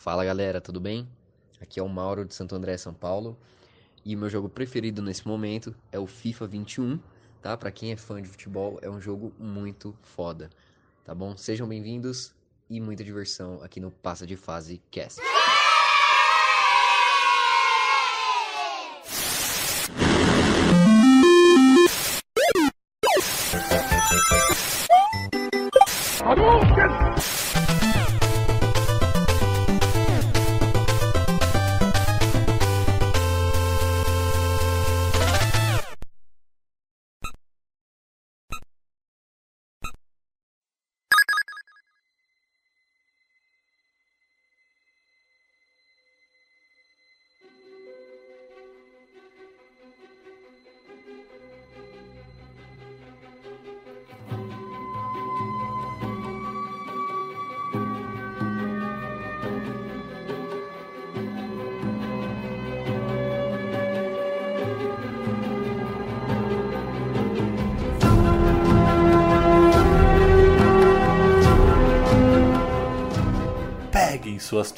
Fala galera, tudo bem? Aqui é o Mauro de Santo André, São Paulo. E o meu jogo preferido nesse momento é o FIFA 21, tá? Pra quem é fã de futebol, é um jogo muito foda, tá bom? Sejam bem-vindos e muita diversão aqui no Passa de Fase Cast.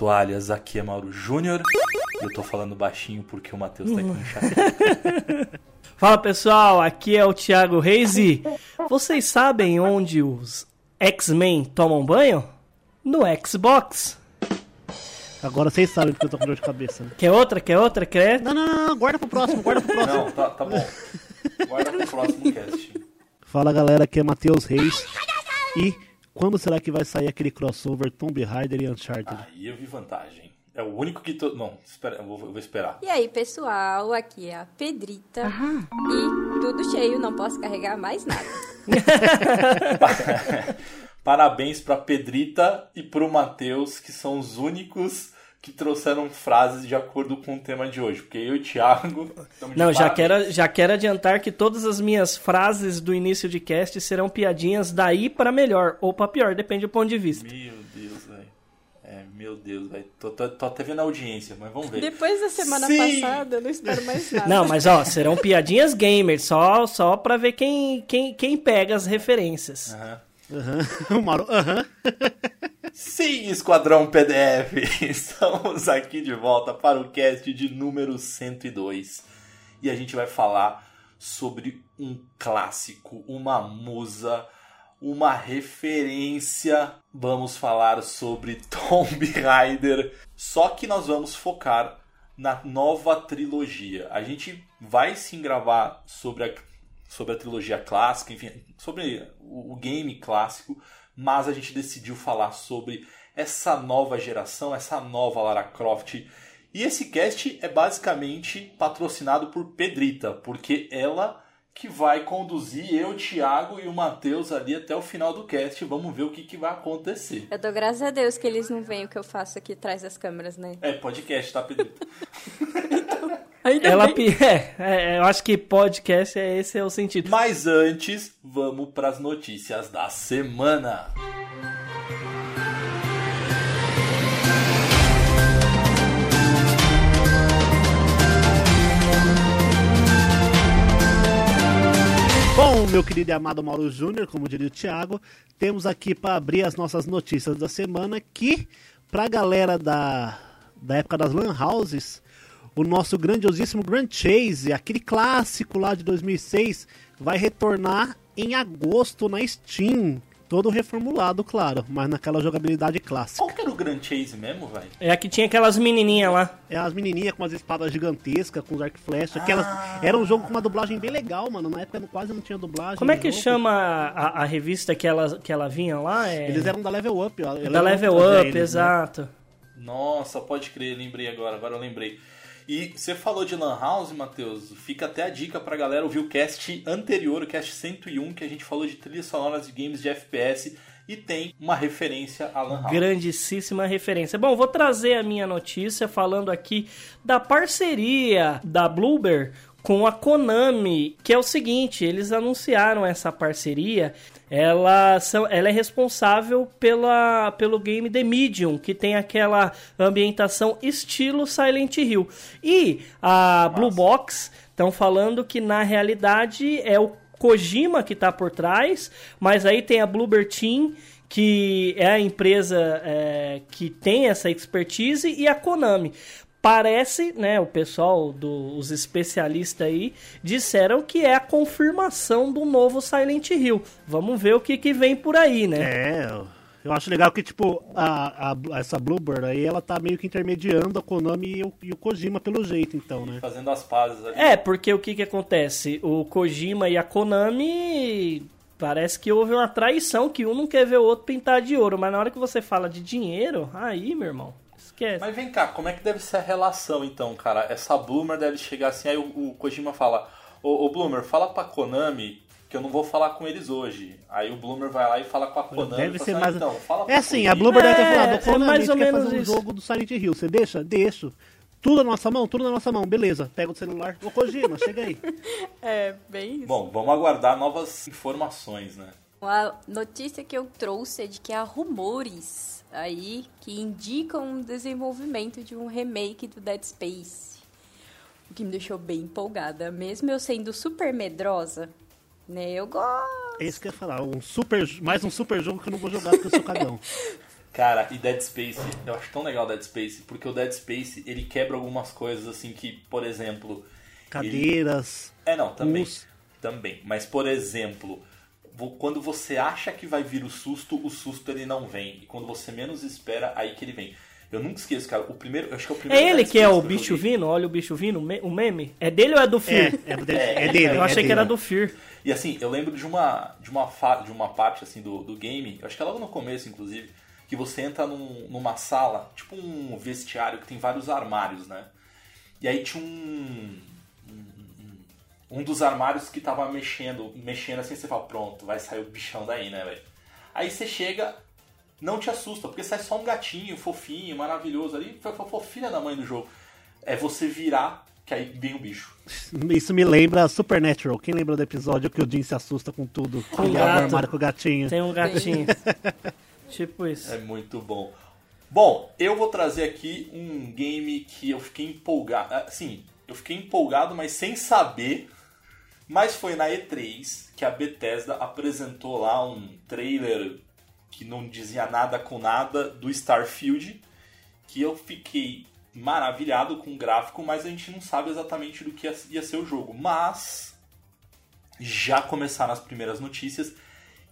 Toalhas, aqui é Mauro Júnior. Eu tô falando baixinho porque o Matheus tá aqui no chat. Fala pessoal, aqui é o Thiago Reis e vocês sabem onde os X-Men tomam banho? No Xbox. Agora vocês sabem porque eu tô com dor de cabeça. Né? Quer outra? Quer outra? Quer? Não, não, não, não, guarda pro próximo, guarda pro próximo. Não, tá, tá bom. Guarda pro próximo cast. Fala galera, aqui é Matheus Reis. E quando será que vai sair aquele crossover Tomb Raider e Uncharted? Aí eu vi vantagem. É o único que tô. Não, espera, eu vou, eu vou esperar. E aí, pessoal, aqui é a Pedrita. E tudo cheio, não posso carregar mais nada. Parabéns pra Pedrita e pro Matheus, que são os únicos que trouxeram frases de acordo com o tema de hoje. Porque eu e o Thiago. Não, já quero, já quero adiantar que todas as minhas frases do início de cast serão piadinhas daí pra melhor ou pra pior, depende do ponto de vista. Meu Deus, velho. É, meu Deus, velho. Tô, tô, tô até vendo a audiência, mas vamos ver. Depois da semana Sim. passada, eu não espero mais nada. Não, mas ó, serão piadinhas gamers, só, só pra ver quem, quem, quem pega as referências. Aham. Aham, Mauro, aham. Sim, Esquadrão PDF! Estamos aqui de volta para o cast de número 102 e a gente vai falar sobre um clássico, uma musa, uma referência. Vamos falar sobre Tomb Raider, só que nós vamos focar na nova trilogia. A gente vai sim gravar sobre a, sobre a trilogia clássica, enfim, sobre o, o game clássico, mas a gente decidiu falar sobre essa nova geração, essa nova Lara Croft. E esse cast é basicamente patrocinado por Pedrita, porque ela que vai conduzir eu, o Thiago e o Matheus ali até o final do cast. Vamos ver o que, que vai acontecer. Eu dou graças a Deus que eles não veem o que eu faço aqui atrás das câmeras, né? É podcast, tá, Pedrita? Ainda Ela bem. pi- é, é, eu acho que podcast é esse é o sentido. Mas antes, vamos para as notícias da semana. Bom, meu querido e amado Mauro Júnior, como diria o Thiago, temos aqui para abrir as nossas notícias da semana que, pra galera da, da época das Lan Houses, o nosso grandiosíssimo Grand Chase, aquele clássico lá de 2006, vai retornar em agosto na Steam. Todo reformulado, claro, mas naquela jogabilidade clássica. Qual que era o Grand Chase mesmo, velho? É que tinha aquelas menininhas lá. É as menininhas com as espadas gigantescas, com os arco e flecha. Aquelas... Era um jogo com uma dublagem bem legal, mano. Na época quase não tinha dublagem. Como é no que jogo. chama a, a revista que ela, que ela vinha lá? É... Eles eram da Level Up. ó. da Level Up, velhos, né? exato. Nossa, pode crer, lembrei agora, agora eu lembrei. E você falou de Lan House, Matheus, fica até a dica pra galera ouvir o cast anterior, o cast 101, que a gente falou de trilhas sonoras de games de FPS e tem uma referência a Lan House. Grandíssima referência. Bom, vou trazer a minha notícia falando aqui da parceria da Bloober com a Konami, que é o seguinte, eles anunciaram essa parceria, ela, são, ela é responsável pela, pelo game The Medium, que tem aquela ambientação estilo Silent Hill. E a Blue Box estão falando que na realidade é o Kojima que tá por trás, mas aí tem a Bloober Team que é a empresa é, que tem essa expertise, e a Konami. Parece, né, o pessoal, do, os especialistas aí, disseram que é a confirmação do novo Silent Hill. Vamos ver o que, que vem por aí, né? É, eu acho legal que, tipo, a, a, essa Bluebird aí, ela tá meio que intermediando a Konami e o, e o Kojima pelo jeito, então, né? Fazendo as pazes ali. É, porque o que que acontece? O Kojima e a Konami parece que houve uma traição, que um não quer ver o outro pintar de ouro, mas na hora que você fala de dinheiro, aí, meu irmão, esquece. Mas vem cá, como é que deve ser a relação então, cara? Essa Bloomer deve chegar assim, aí o, o Kojima fala: Ô, ô Bloomer, fala pra Konami que eu não vou falar com eles hoje. Aí o Bloomer vai lá e fala com a Konami. Deve fala ser assim, mais. "Ah, então, fala pra é assim, a Konami." Bluebird deve ter É, falado, é o Konami, mais você ou quer menos fazer um isso. jogo do Silent Hill, você deixa? Deixo. Tudo na nossa mão? Tudo na nossa mão, beleza. Pega o celular. Ô Kojima, chega aí. É, bem isso. Bom, vamos aguardar novas informações, né? A notícia que eu trouxe é de que há rumores aí que indicam o desenvolvimento de um remake do Dead Space. O que me deixou bem empolgada. Mesmo eu sendo super medrosa, né? Eu gosto. É isso que eu ia falar. Um super, mais um super jogo que eu não vou jogar porque eu sou cagão. Cara, e Dead Space, eu acho tão legal Dead Space, porque o Dead Space, ele quebra algumas coisas assim que, por exemplo... Cadeiras. É, não, também. Us. Também. Mas, por exemplo, quando você acha que vai vir o susto, o susto ele não vem. E quando você menos espera, aí que ele vem. Eu nunca esqueço, cara. O primeiro, eu acho que é o primeiro É ele que é o eu bicho joguei. vindo? Olha o bicho vindo, o me- o meme? É dele ou é do É, Fear? é, dele, é dele. Eu é achei que dele. era do Fear. E assim, eu lembro de uma de uma, fa- de uma parte assim do, do game, eu acho que é logo no começo, inclusive, que você entra num- numa sala, tipo um vestiário que tem vários armários, né? E aí tinha um. Um- dos armários que tava mexendo, mexendo assim, você fala, pronto, vai sair o bichão daí, né, velho? Aí você chega, não te assusta, porque sai só um gatinho fofinho, maravilhoso ali, filha da mãe do jogo. É você virar, que aí vem o bicho. Isso me lembra Supernatural. Quem lembra do episódio que o Jim se assusta com tudo? Com o Ele abre o armário com o gatinho. Tem um gatinho. tipo isso. É muito bom. Bom, eu vou trazer aqui um game que eu fiquei empolgado. Assim, eu fiquei empolgado, mas sem saber. Mas foi na E3 que a Bethesda apresentou lá um trailer que não dizia nada com nada do Starfield. Que eu fiquei maravilhado com o gráfico, mas a gente não sabe exatamente do que ia- ser o jogo. Mas já começaram as primeiras notícias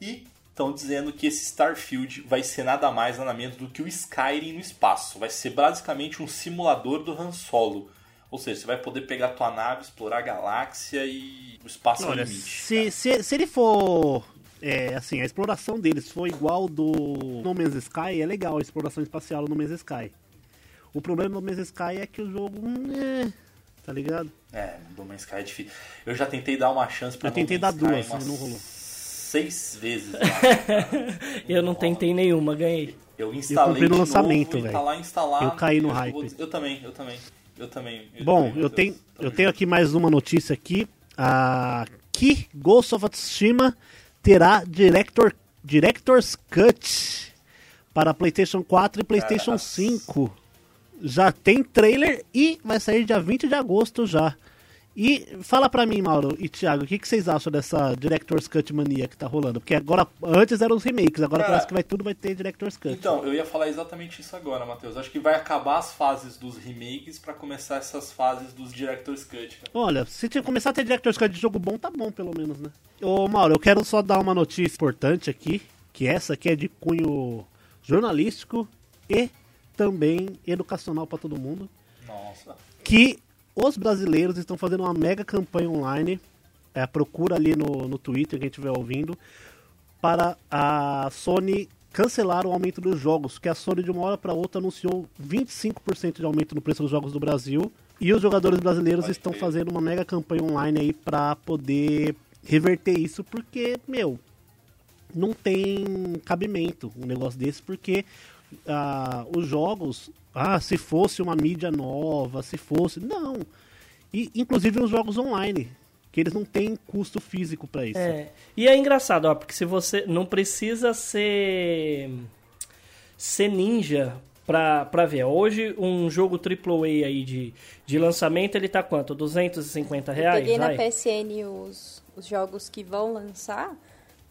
e estão dizendo que esse Starfield vai ser nada mais nada menos do que o Skyrim no espaço. Vai ser basicamente um simulador do Han Solo. Ou seja, você vai poder pegar a tua nave, explorar a galáxia e o espaço Olha, limite. se, se, se ele for. É, assim, a exploração deles for igual do No Man's Sky, é legal a exploração espacial no No Man's Sky. O problema do No Man's Sky é que o jogo. hum, É, tá ligado? É, No Man's Sky é difícil. Eu já tentei dar uma chance pro Eu tentei No dar Sky duas, umas não rolou. Seis vezes. Eu não tentei nenhuma, ganhei. Eu instalei comprei no lançamento, velho. tá. Eu caí no hype. vou- Eu também, eu também. Eu também. Bom, também, eu tenho, eu tenho aqui mais uma notícia aqui. Ah, que Ghost of Tsushima terá Director, Director's Cut para PlayStation 4 e PlayStation Cara, 5. Já tem trailer e vai sair dia 20 de agosto já. E fala pra mim, Mauro e Thiago, o que, que vocês acham dessa Director's Cut mania que tá rolando? Porque agora, antes eram os remakes, agora Cara, parece que vai tudo vai ter Director's Cut. Então, eu ia falar exatamente isso agora, Matheus. Acho que vai acabar as fases dos remakes pra começar essas fases dos Director's Cut. cara. Olha, se começar a ter Director's Cut de jogo bom, tá bom, pelo menos, né? Ô, Mauro, eu quero só dar uma notícia importante aqui, que essa aqui é de cunho jornalístico e também educacional pra todo mundo, Nossa. que os brasileiros estão fazendo uma mega campanha online, é, procura ali no, no Twitter, quem estiver ouvindo, para a Sony cancelar o aumento dos jogos, que a Sony de uma hora para outra anunciou 25% de aumento no preço dos jogos do Brasil, e os jogadores brasileiros Pode estão crer. fazendo uma mega campanha online aí para poder reverter isso, porque, meu, não tem cabimento um negócio desse, porque ah, os jogos, ah, se fosse uma mídia nova, se fosse. Não. E, inclusive os jogos online, que eles não têm custo físico para isso. É. E é engraçado, ó, porque se você não precisa ser ser ninja pra, pra ver. Hoje um jogo AAA aí de, de lançamento, ele tá quanto? 250 Eu reais? peguei na? PSN os, os jogos que vão lançar,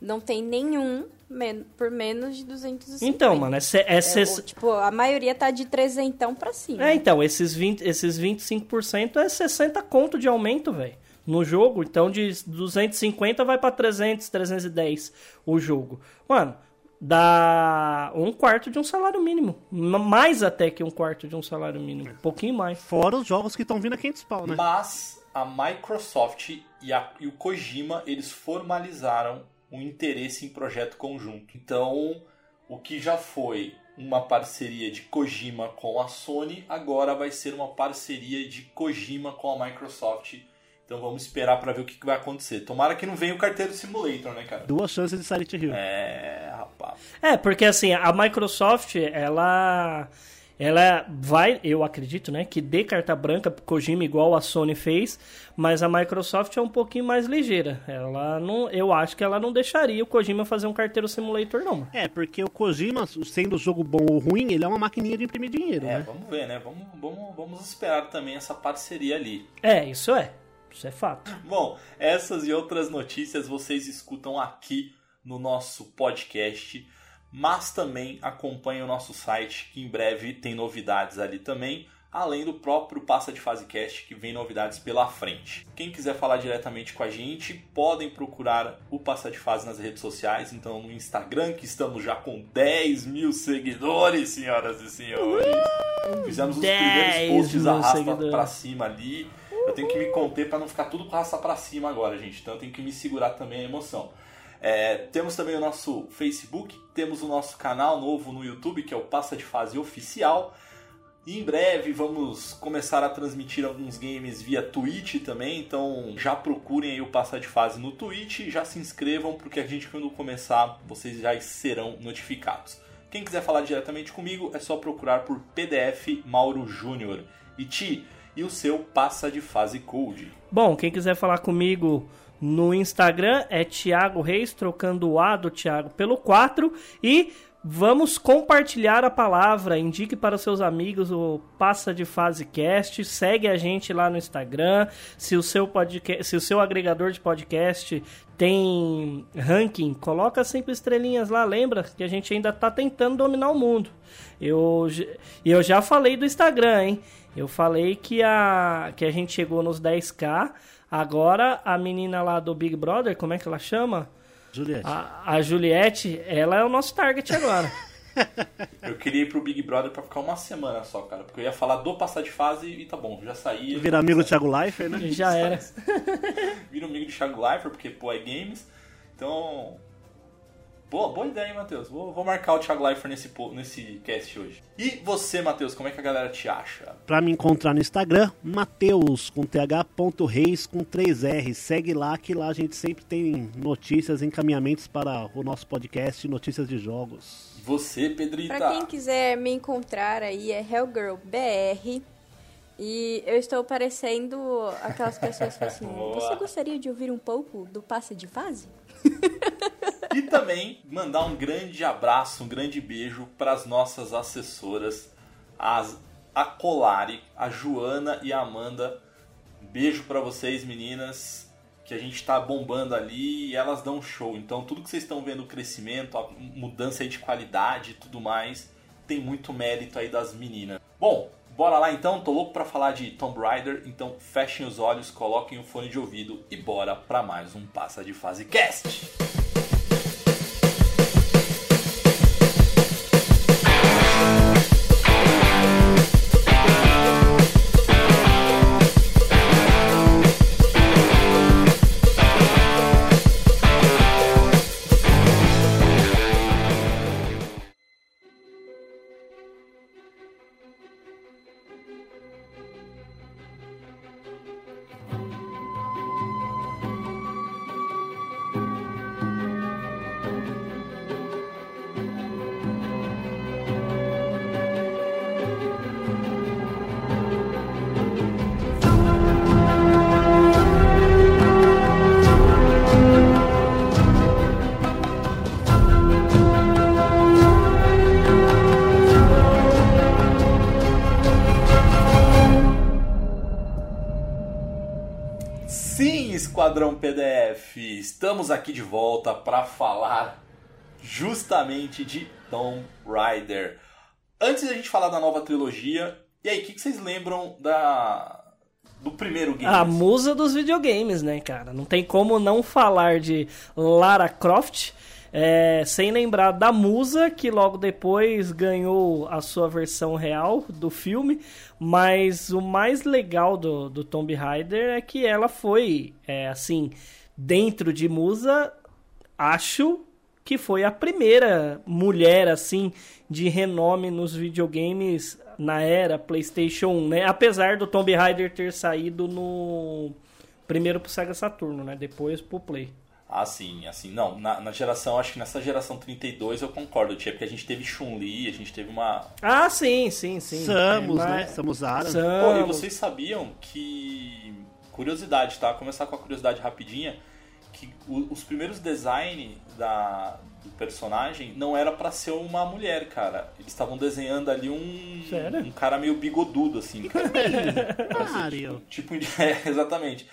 não tem nenhum men por menos de 250. Então, mano, é, se- é, É, ses- o- tipo, a maioria tá de trezentão pra cima. É, então, esses, 20, esses 25% é 60 conto de aumento, velho. No jogo, então de 250 vai pra 300, 310 o jogo. Mano, dá um quarto de um salário mínimo. Mais até que um quarto de um salário mínimo. Um pouquinho mais. Fora os jogos que estão vindo a 500 pau, né? Mas a Microsoft e, a- e o Kojima, eles formalizaram um interesse em projeto conjunto. Então, o que já foi uma parceria de Kojima com a Sony, agora vai ser uma parceria de Kojima com a Microsoft. Então vamos esperar pra ver o que que vai acontecer. Tomara que não venha o carteiro Simulator, né, cara? Duas chances de Silent Hill. É, rapaz. É, porque assim, a Microsoft, ela ela vai, eu acredito, né, que dê carta branca pro Kojima igual a Sony fez, mas a Microsoft é um pouquinho mais ligeira. Ela não, eu acho que ela não deixaria o Kojima fazer um carteiro simulator não. É, porque o Kojima, sendo jogo bom ou ruim, ele é uma maquininha de imprimir dinheiro, É, né? vamos ver, né? Vamos, vamos, vamos esperar também essa parceria ali. É, isso é. Isso é fato. Bom, essas e outras notícias vocês escutam aqui no nosso podcast, mas também acompanhem o nosso site, que em breve tem novidades ali também, além do próprio Passa de Fase Cast, que vem novidades pela frente. Quem quiser falar diretamente com a gente, podem procurar o Passa de Fase nas redes sociais, então no Instagram, que estamos já com 10 mil seguidores, senhoras e senhores. Fizemos os 10 primeiros posts arrasta pra cima ali. Eu tenho que me conter pra não ficar tudo com raça pra cima agora, gente. Então eu tenho que me segurar também a emoção. É, temos também o nosso Facebook, temos o nosso canal novo no YouTube, que é o Passa de Fase Oficial. E em breve vamos começar a transmitir alguns games via Twitch também, então já procurem aí o Passa de Fase no Twitch já se inscrevam, porque a gente quando começar, vocês já serão notificados. Quem quiser falar diretamente comigo é só procurar por PDF Mauro Júnior. E Ti, e o seu Passa de Fase Code? Bom, quem quiser falar comigo no Instagram é Thiago Reis, trocando o A do Thiago pelo 4 e vamos compartilhar a palavra. Indique para os seus amigos o Passa de Fase Cast, segue a gente lá no Instagram. Se o seu podcast, se o seu agregador de podcast tem ranking, coloca cinco estrelinhas lá, lembra que a gente ainda tá tentando dominar o mundo. Eu eu já falei do Instagram, hein? Eu falei que a que a gente chegou nos 10k. Agora a menina lá do Big Brother, como é que ela chama? Juliette. A, a Juliette, ela é o nosso target agora. Eu queria ir pro Big Brother pra ficar uma semana só, cara, porque eu ia falar do Passar de Fase e tá bom, já saí. Vira amigo do Thiago Leifert, né? Já era. Vira amigo de Thiago Leifert, porque pô, é games. Então. Boa, boa ideia, hein, Matheus? Vou, vou marcar o Thiago Leifert nesse, nesse cast hoje. E você, Matheus, como é que a galera te acha? Pra me encontrar no Instagram, Mateus com th.reis com 3R. Segue lá que lá a gente sempre tem notícias, encaminhamentos para o nosso podcast, notícias de jogos. E você, Pedrita? Pra quem quiser me encontrar aí é HellGirlBR. E eu estou parecendo aquelas pessoas que falam assim. Você gostaria de ouvir um pouco do passe de fase? E também mandar um grande abraço, um grande beijo para as nossas assessoras, as, a Colari, a Joana e a Amanda. Beijo para vocês, meninas, que a gente tá bombando ali e elas dão show. Então, tudo que vocês estão vendo, o crescimento, a mudança de qualidade e tudo mais, tem muito mérito aí das meninas. Bom, bora lá então, tô louco para falar de Tomb Raider, então fechem os olhos, coloquem o fone de ouvido e bora para mais um Passa de Fase Cast. Estamos aqui de volta para falar justamente de Tomb Raider. Antes da gente falar da nova trilogia, e aí, o que, que vocês lembram da do primeiro game? A musa dos videogames, né, cara? Não tem como não falar de Lara Croft. É, sem lembrar da Musa, que logo depois ganhou a sua versão real do filme. Mas o mais legal do, do Tomb Raider é que ela foi, é, assim, dentro de Musa, acho que foi a primeira mulher, assim, de renome nos videogames na era PlayStation 1, né? Apesar do Tomb Raider ter saído no primeiro pro Sega Saturno, né? Depois pro Play. Ah, sim, assim, não, na, na, geração, acho que nessa geração 32 eu concordo, Tia, porque a gente teve Chun-Li, a gente teve uma... Ah, sim, sim, sim. Samus, é, né? Samus Aran. Pô, e vocês sabiam que... Curiosidade, tá? Vou começar com a curiosidade rapidinha, que os primeiros designs da, do personagem não era para ser uma mulher, cara. Eles estavam desenhando ali um, Sério? um cara meio bigodudo, assim. Cara. Mario. tipo, tipo é, exatamente.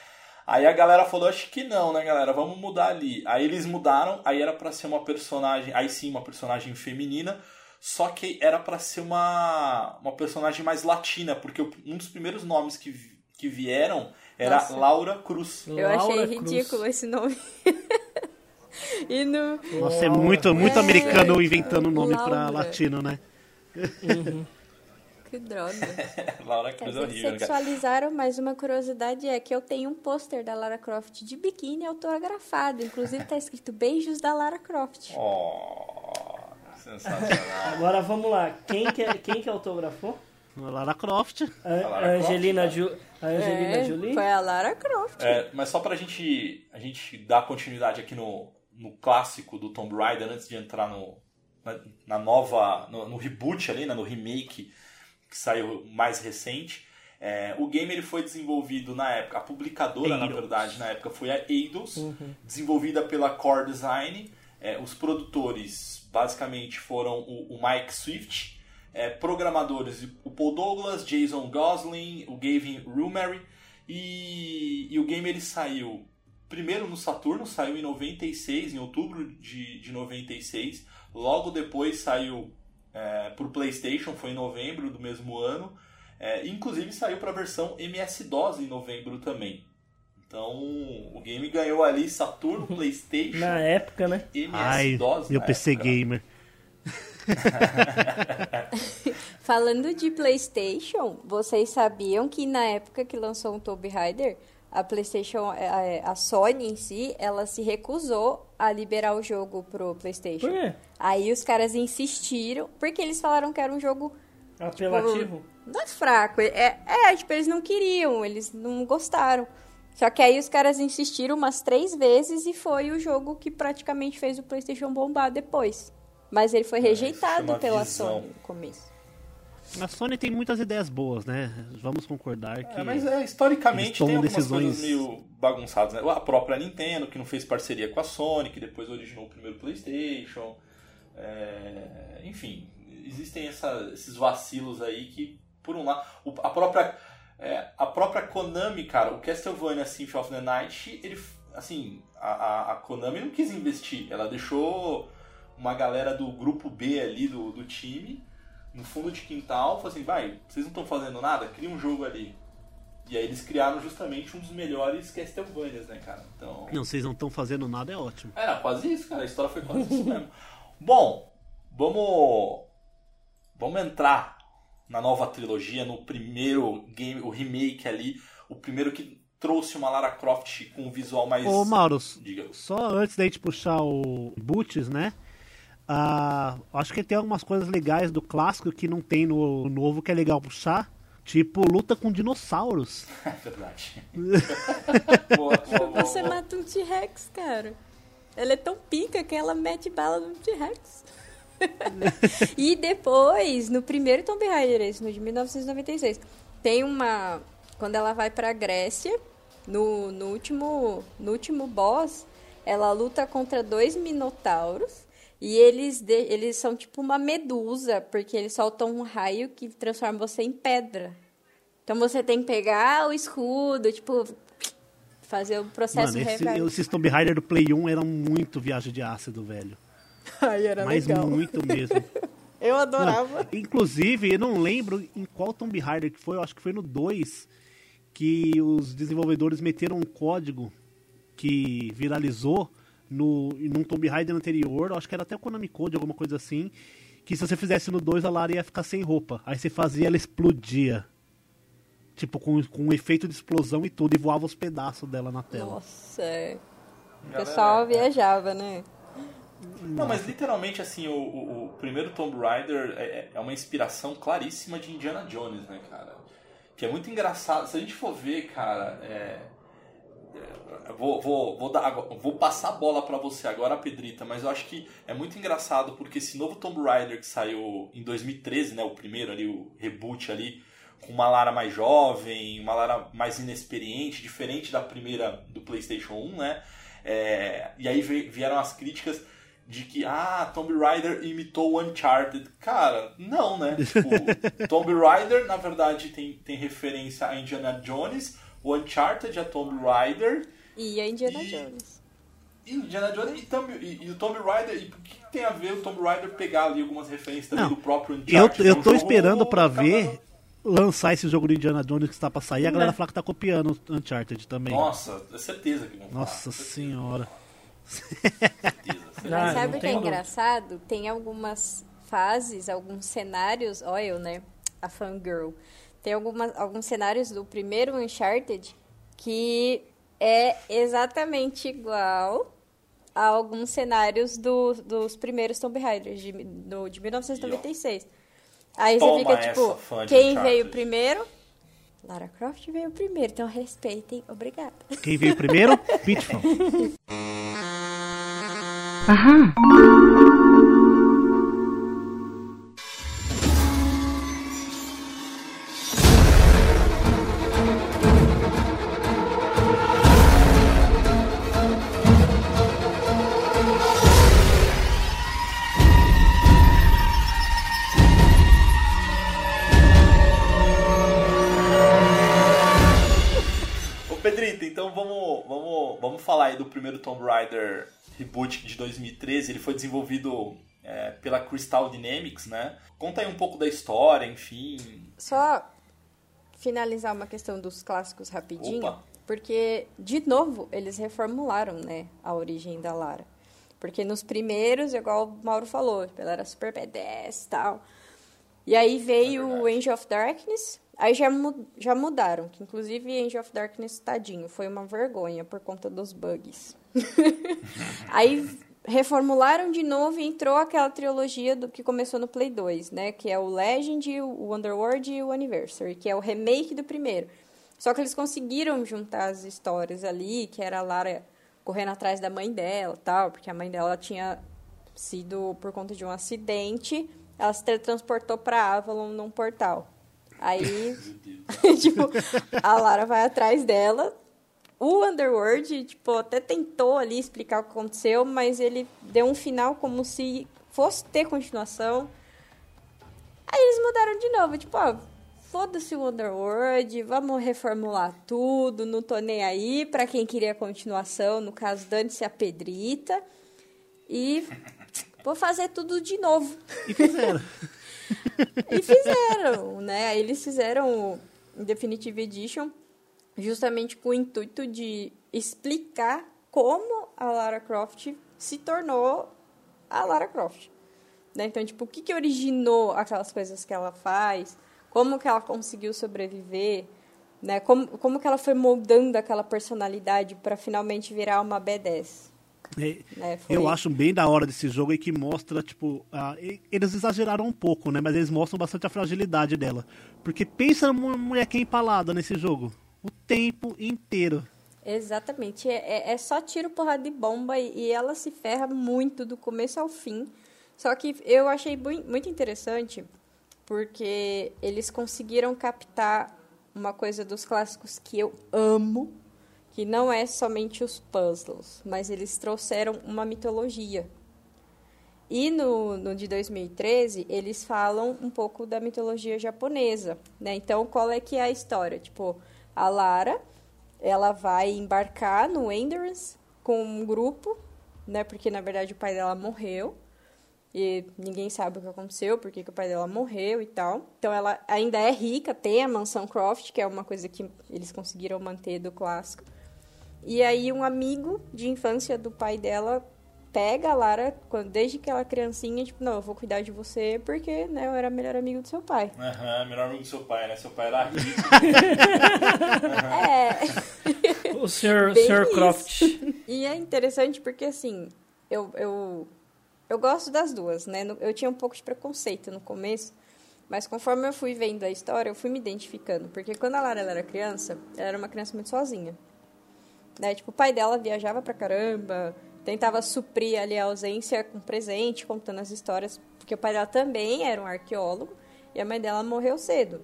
Aí a galera falou, acho que não, né, galera? Vamos mudar ali. Aí eles mudaram, aí era para ser uma personagem, aí sim, uma personagem feminina, só que era para ser uma, uma personagem mais latina, porque um dos primeiros nomes que, que vieram era Nossa. Laura Cruz. Eu Laura achei Cruz. ridículo esse nome. e no... Nossa, é muito, muito é... americano inventando nome Laura. pra latino, né? Uhum. que droga. Laura Cruz é horrível. Sexualizaram, mas uma curiosidade é que eu tenho um pôster da Lara Croft de biquíni autografado. Inclusive tá escrito Beijos da Lara Croft. Oh, sensacional. Agora vamos lá. Quem que, é, quem que autografou? A Lara Croft. A, a Angelina, Ju, a Angelina é, Jolie? Foi a Lara Croft. É, mas só pra gente, a gente dar continuidade aqui no, no clássico do Tomb Raider, antes de entrar no, na, na nova. No, no, reboot ali, né, no remake que saiu mais recente. É, o game ele foi desenvolvido na época, a publicadora, Eidos. na verdade, na época foi a Eidos, uhum. desenvolvida pela Core Design. É, os produtores basicamente foram o, o Mike Swift, é, programadores o Paul Douglas, Jason Gosling, o Gavin Rumery e, e, o game ele saiu primeiro no Saturno, saiu em 96, em outubro de, de 96. Logo depois saiu é, para o PlayStation, foi em novembro do mesmo ano. É, inclusive saiu para a versão MS-DOS em novembro também. Então o game ganhou ali Saturno, PlayStation. Na época, né? MS-DOS. Meu PC época. Gamer. Falando de PlayStation, vocês sabiam que na época que lançou o Tomb Raider, a PlayStation, a, a, Sony em si, ela se recusou a liberar o jogo pro PlayStation. Por quê? Aí os caras insistiram, porque eles falaram que era um jogo apelativo. Tipo, não é fraco, é, é, tipo, eles não queriam, eles não gostaram. Só que aí os caras insistiram umas três vezes e foi o jogo que praticamente fez o PlayStation bombar depois. Mas ele foi é, rejeitado é pela visão. Sony no começo. A Sony tem muitas ideias boas, né? Vamos concordar que. É, mas é, historicamente tem algumas decisões... coisas meio bagunçadas, né? A própria Nintendo, que não fez parceria com a Sony, que depois originou o primeiro PlayStation. É... Enfim, existem essa, esses vacilos aí que, por um lado, a própria. É, a própria Konami, cara, o Castlevania Symphony of the Night, ele, assim, a, a Konami não quis investir, ela deixou uma galera do grupo B ali do, do time no fundo de quintal, falou assim, vai, vocês não estão fazendo nada? Cria um jogo ali. E aí eles criaram justamente um dos melhores Castlevanias, né, cara? Então... Não, vocês não estão fazendo nada, é ótimo. É, quase isso, cara. A história foi quase isso mesmo. Bom, vamos... Vamos entrar na nova trilogia, no primeiro game, o remake ali, o primeiro que trouxe uma Lara Croft com um visual mais... Ô, Mauro, só antes da gente puxar o Boots, né? Uh, acho que tem algumas coisas legais do clássico que não tem no novo que é legal puxar. Tipo, luta com dinossauros. É verdade. boa, boa, boa, Você mata um T-Rex, cara. Ela é tão pica que ela mete bala no T-Rex. e depois, no primeiro Tomb Raider, esse, no de 1996, tem uma. Quando ela vai pra Grécia, no, no, último, no último boss, ela luta contra dois minotauros. E eles, de, eles são tipo uma medusa, porque eles soltam um raio que transforma você em pedra. Então você tem que pegar o escudo, tipo, fazer o processo Mano, esse, esses Tomb Raider do Play 1 eram muito viagem de ácido, velho. Ai, era Mas legal. muito mesmo. Eu adorava. Inclusive, eu não lembro em qual Tomb Raider que foi, eu acho que foi no 2, que os desenvolvedores meteram um código que viralizou no, num Tomb Raider anterior, eu acho que era até o Konami Code, alguma coisa assim, que se você fizesse no 2 a Lara ia ficar sem roupa. Aí você fazia ela explodia. Tipo, com, com um efeito de explosão e tudo, e voava os pedaços dela na tela. Nossa, é. o pessoal é. viajava, né? Não, mas literalmente, assim, o, o- o primeiro Tomb Raider é, é uma inspiração claríssima de Indiana Jones, né, cara? Que é muito engraçado. Se a gente for ver, cara, é... é, Vou, vou, vou, dar, vou passar a bola pra você agora, Pedrita, mas eu acho que é muito engraçado porque esse novo Tomb Raider que saiu em 2013, né, o primeiro ali, o reboot ali, com uma Lara mais jovem, uma Lara mais inexperiente, diferente da primeira do PlayStation 1, né? É, e aí vieram as críticas de que, ah, Tomb Raider imitou o Uncharted. Cara, não, né? Tipo, Tomb Raider, na verdade, tem, tem referência a Indiana Jones, o Uncharted é Tomb Raider, E a Indiana E- Jones. e Indiana Jones e, Tomb- e- e o Tomb Raider. E por que, tem a ver o Tomb Raider pegar ali algumas referências também Não, do próprio Eu, Uncharted? eu É um tô jogo esperando pra acabado- ver lançar esse jogo do Indiana Jones que está pra sair. A galera É. fala que tá copiando o Uncharted também. Nossa, é certeza que vão falar. Nossa senhora. certeza, certeza. Ah, Mas não sabe o que é engraçado? Tem algumas fases, alguns cenários. Olha eu, né? A fangirl. Tem algumas, alguns cenários do primeiro Uncharted que é exatamente igual a alguns cenários do- dos primeiros Tomb Raiders de, do- de 1996. Aí você Toma fica tipo, quem Uncharted. veio primeiro? Lara Croft veio primeiro, então respeitem. Obrigada. Quem veio primeiro? Pitfall. Ô falar aí do primeiro Tomb Raider reboot de 2013. Ele foi desenvolvido é, pela Crystal Dynamics, né? Conta aí um pouco da história, enfim. Só finalizar uma questão dos clássicos rapidinho, Opa. porque de novo eles reformularam, né, a origem da Lara. Porque nos primeiros, igual o Mauro falou, ela era super B10 e tal. E aí veio É o. Angel of Darkness, aí já, mu- já mudaram, que inclusive Angel of Darkness, tadinho, foi uma vergonha por conta dos bugs. aí reformularam de novo e entrou aquela trilogia do que começou no Play 2, né? Que é o Legend, o Underworld e o Anniversary, que é o remake do primeiro. Só que eles conseguiram juntar as histórias ali, que era a Lara correndo atrás da mãe dela, tal, porque a mãe dela tinha sido por conta de um acidente, ela se teletransportou para Avalon num portal. Aí, tipo, a Lara vai atrás dela. O Underworld, tipo, até tentou ali explicar o que aconteceu, mas ele deu um final como se fosse ter continuação. Aí eles mudaram de novo, tipo, ó, foda-se o Underworld, vamos reformular tudo, não tô nem aí pra quem queria continuação, no caso, dane-se a Pedrita. E vou fazer tudo de novo. E fizeram. E fizeram, né? Eles fizeram o Definitive Edition justamente com o intuito de explicar como a Lara Croft se tornou a Lara Croft. Né? Então, tipo, o que, que originou aquelas coisas que ela faz, como que ela conseguiu sobreviver, né? Como, como que ela foi moldando aquela personalidade para finalmente virar uma B10. É? Foi- Eu acho bem da hora desse jogo e que mostra, tipo, a- eles exageraram um pouco, né? Mas eles mostram bastante a fragilidade dela. Porque pensa numa mulher que é empalada nesse jogo. O tempo inteiro. Exatamente. É, é- é só tiro, porrada de bomba e, e ela se ferra muito do começo ao fim. Só que eu achei muito interessante porque eles conseguiram captar uma coisa dos clássicos que eu amo, que não é somente os puzzles, mas eles trouxeram uma mitologia. E no, no de 2013, eles falam um pouco da mitologia japonesa, né? Então, qual é que é a história? Tipo, a Lara, ela vai embarcar no Endurance com um grupo, né? Porque, na verdade, o pai dela morreu. E ninguém sabe o que aconteceu, porque que o pai dela morreu e tal. Então ela ainda é rica, tem a mansão Croft, que é uma coisa que eles conseguiram manter do clássico. E aí um amigo de infância do pai dela pega a Lara quando, desde que ela é criancinha, tipo, não, eu vou cuidar de você porque, né, eu era melhor amigo do seu pai. Aham, melhor amigo do seu pai, né? Seu pai era rico. É. O Sr. Isso. Croft. E é interessante porque, assim, eu, eu, eu gosto das duas, né? Eu tinha um pouco de preconceito no começo, mas conforme eu fui vendo a história, eu fui me identificando. Porque quando a Lara ela era criança, ela era uma criança muito sozinha. Né? Tipo, o pai dela viajava pra caramba, tentava suprir ali a ausência com presente, contando as histórias, porque o pai dela também era um arqueólogo e a mãe dela morreu cedo.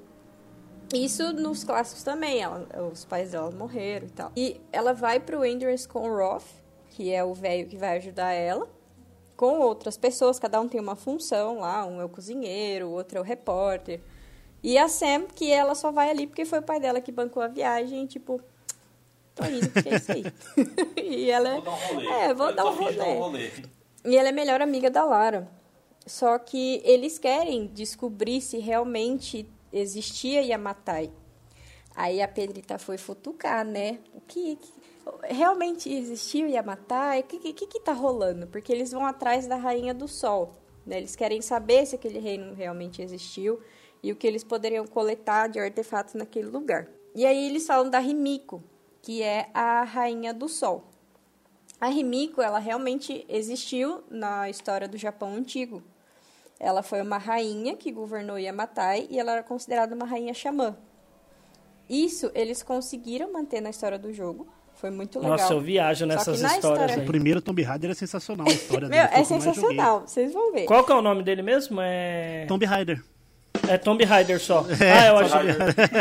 Isso nos clássicos também, ela- os pais dela morreram e tal. E ela vai pro Endurance com o Roth, que é o velho que vai ajudar ela, com outras pessoas, cada um tem uma função lá, um é o cozinheiro, o outro é o repórter. E a Sam, que ela só vai ali porque foi o pai dela que bancou a viagem, tipo, tô indo, porque é isso aí. e ela Vou dar um rolê. É, vou dar um dar um rolê. rolê. E ela é melhor amiga da Lara. Só que eles querem descobrir se realmente existia Yamatai. Aí a Pedrita foi futucar, né? O que, que- realmente existiu Yamatai? O que, que, que tá rolando? Porque eles vão atrás da Rainha do Sol. Né? Eles querem saber se aquele reino realmente existiu e o que eles poderiam coletar de artefatos naquele lugar. E aí eles falam da Rimiko, que é a Rainha do Sol. A Himiko, ela realmente existiu na história do Japão antigo. Ela foi uma rainha que governou Yamatai e ela era considerada uma rainha xamã. Isso eles conseguiram manter na história do jogo. Foi muito legal. Nossa, eu viajo Só que nessas na histórias história- O primeiro Tomb Raider é sensacional, a história Meu, dele. é sensacional. Vocês vão ver. Qual que é o nome dele mesmo? É. Tomb Raider. É Tomb Raider só. ah, eu acho.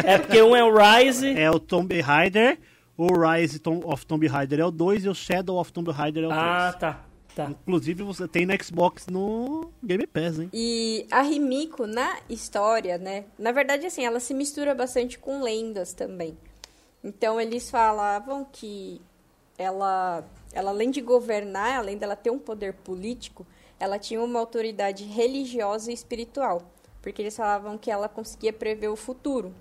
É porque um é o Rise. É o Tomb Raider, o Rise of Tomb Raider é o 2 e o Shadow of Tomb Raider é o 3. Ah, tá. Tá. Inclusive você tem no Xbox no Game Pass, hein? E a Rimiko, na história, né? Na verdade, assim, ela se mistura bastante com lendas também. Então, eles falavam que ela, ela além de governar, além dela ter um poder político, ela tinha uma autoridade religiosa e espiritual. Porque eles falavam que ela conseguia prever o futuro.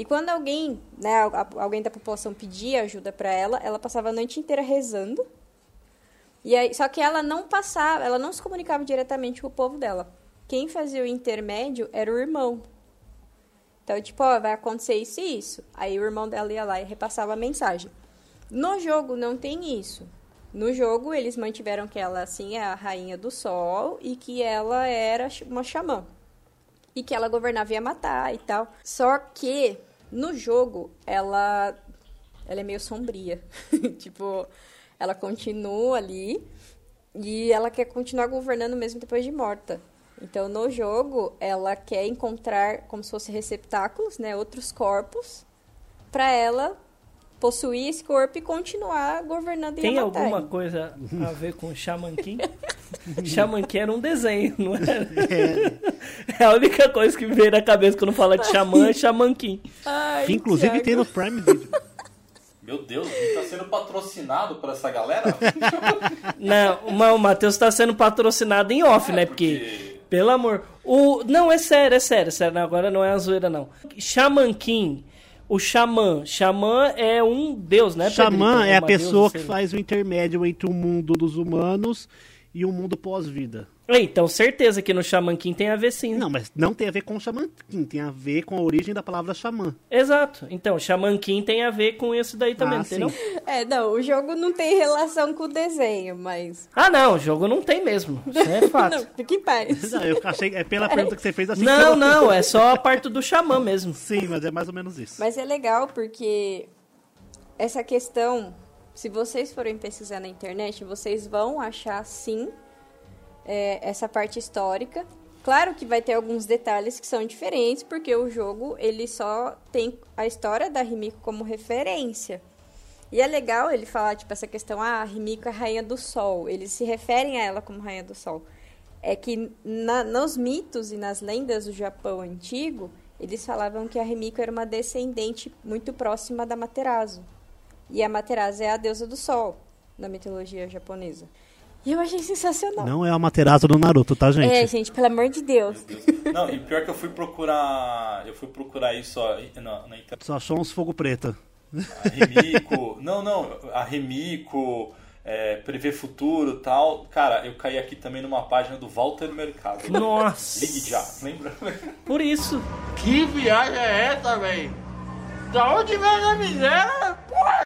E quando alguém, né, alguém da população pedia ajuda para ela, ela passava a noite inteira rezando. E aí, só que ela não passava, ela não se comunicava diretamente com o povo dela. Quem fazia o intermédio era o irmão. Então, tipo, ó, vai acontecer isso e isso. Aí o irmão dela ia lá e repassava a mensagem. No jogo não tem isso. No jogo eles mantiveram que ela assim é a rainha do sol e que ela era uma xamã. E que ela governava e ia matar e tal. Só que no jogo ela ela é meio sombria. tipo, ela continua ali e ela quer continuar governando mesmo depois de morta. Então, no jogo, ela quer encontrar como se fossem receptáculos, né, outros corpos, para ela possuir esse corpo e continuar governando Tem Yamatai. alguma coisa a ver com Shaman King? Shaman King era um desenho, não era? É a única coisa que me veio na cabeça quando fala de Xamã é Shaman King. Ai, Que inclusive Thiago. tem no Prime Video. Meu Deus, a gente tá sendo patrocinado por essa galera? Não, o Matheus tá sendo patrocinado em off, né? Porque, pelo amor. O, não, é sério, é sério, é sério. Agora não é a zoeira, não. Shaman King, o Xamã. Xamã é um deus, né? Xamã Pedrito? é a Uma deusa, pessoa que faz o intermédio entre o mundo dos humanos e o mundo pós-vida. É, Então, certeza que no King tem a ver sim. Não, mas não tem a ver com o Xamã King, tem a ver com a origem da palavra xamã. Exato. Então, King tem a ver com isso daí também, Ah, entendeu? sim. É, não, o jogo não tem relação com o desenho, mas... Ah, não, o jogo não tem mesmo. Isso é fato. Não, fique em paz. Não, eu achei, é pela pergunta que você fez assim. Não, que eu- não, é só a parte do Xamã mesmo. Sim, mas é mais ou menos isso. Mas é legal porque essa questão, se vocês forem pesquisar na internet, vocês vão achar sim é, essa parte histórica. Claro que vai ter alguns detalhes que são diferentes, porque o jogo ele só tem a história da Rimiko como referência. E é legal ele falar, tipo, essa questão, ah, a Rimiko é a rainha do sol. Eles se referem a ela como rainha do sol. É que na- nos mitos e nas lendas do Japão antigo, eles falavam que a Rimiko era uma descendente muito próxima da Materazo. E a Materazo é a deusa do sol, na mitologia japonesa. E eu achei sensacional. Não é o Amaterasu do Naruto, tá, gente? É, gente, pelo amor de Deus. Não, e pior que eu fui procurar. Eu fui procurar isso ó, na, na internet. Só achou uns fogo preto. A Remiko. não, não, a Remiko, é, Prever Futuro e tal. Cara, eu caí aqui também numa página do Walter Mercado. Nossa. Ligue já, lembra? Por isso. Que viagem é essa, velho? Da onde vem a miséria?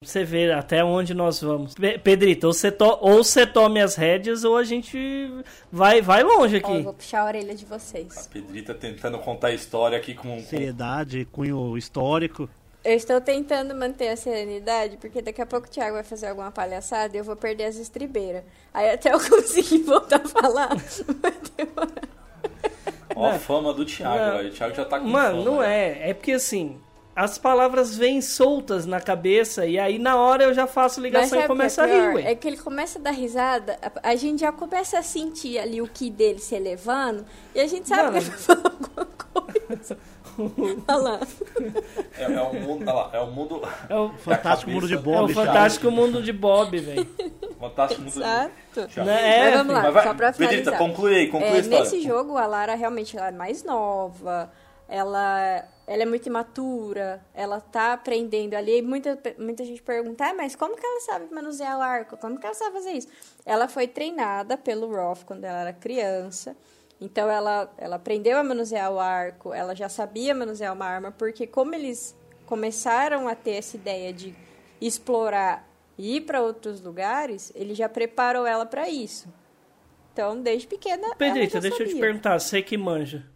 Você vê até onde nós vamos. Pe- Pedrito, ou você, to- ou você tome as rédeas ou a gente vai, vai longe Ó, eu aqui. vou puxar a orelha de A vocês. Pedrita tentando contar a história aqui com. com... Seriedade, cunho histórico. Eu estou tentando manter a serenidade, porque daqui a pouco o Thiago vai fazer alguma palhaçada e eu vou perder as estribeiras. Aí até eu conseguir voltar a falar, vai demorar. Ó, a fama do Thiago, Não. ó, o Thiago já tá com Mano, fama, não né? é. É porque assim, as palavras vêm soltas na cabeça e aí na hora eu já faço ligação e o que começo é a rir, ué. É que ele começa a dar risada, a, a gente já começa a sentir ali o que dele se elevando, e a gente sabe Mano. que ele vai falar alguma coisa. Olha lá. É, é o mundo. Olha lá, é o mundo. É o, Fantástico cabeça- mundo de é o Bob. Fantástico mundo de Bob, velho. Fantástico mundo Exato. Thiago. Né? É, Mas vamos lá, Mas vai, só pra finalizar. conclui aí, conclui a É, história. nesse jogo, a Lara realmente ela é mais nova, ela, ela é muito imatura, ela tá aprendendo ali. Muita, muita gente pergunta, ah, mas como que ela sabe manusear o arco? Como que ela sabe fazer isso? Ela foi treinada pelo Roth quando ela era criança. Então, ela, ela aprendeu a manusear o arco, ela já sabia manusear uma arma, porque como eles começaram a ter essa ideia de explorar e ir para outros lugares, ele já preparou ela para isso. Então, desde pequena. Pedrita, deixa eu te sabia. perguntar, você que manja.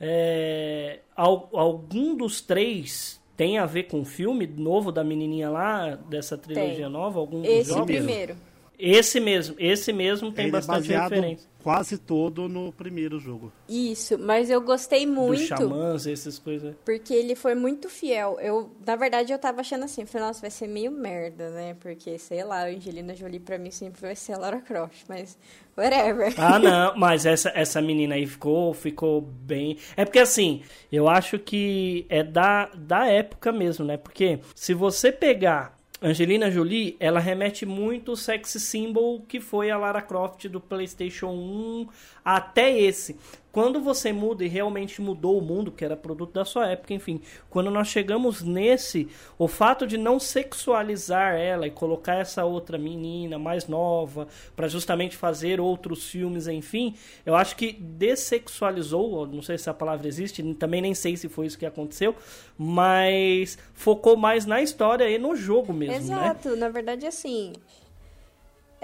É, al- algum dos três tem a ver com o filme novo da menininha lá, dessa trilogia Tem. nova? Algum dos Esse jogos? primeiro. Esse mesmo, esse mesmo tem Ele é bastante referência. quase todo no primeiro jogo. Isso, mas eu gostei Dos muito xamãs, essas coisas. porque ele foi muito fiel. Eu, na verdade, eu tava achando assim, falei, nossa, vai ser meio merda, né? Porque, sei lá, a Angelina Jolie pra mim sempre vai ser a Lara Croft, mas whatever. Ah, não, mas essa, essa menina aí ficou, ficou bem. É porque assim, eu acho que é da, da época mesmo, né? Porque se você pegar Angelina Jolie, ela remete muito o sex symbol que foi a Lara Croft do PlayStation 1 até esse. Quando você muda e realmente mudou o mundo, que era produto da sua época, enfim, quando nós chegamos nesse, o fato de não sexualizar ela e colocar essa outra menina mais nova para justamente fazer outros filmes, enfim, eu acho que dessexualizou, não sei se a palavra existe, também nem sei se foi isso que aconteceu, mas focou mais na história e no jogo mesmo, né? Exato, na verdade, assim.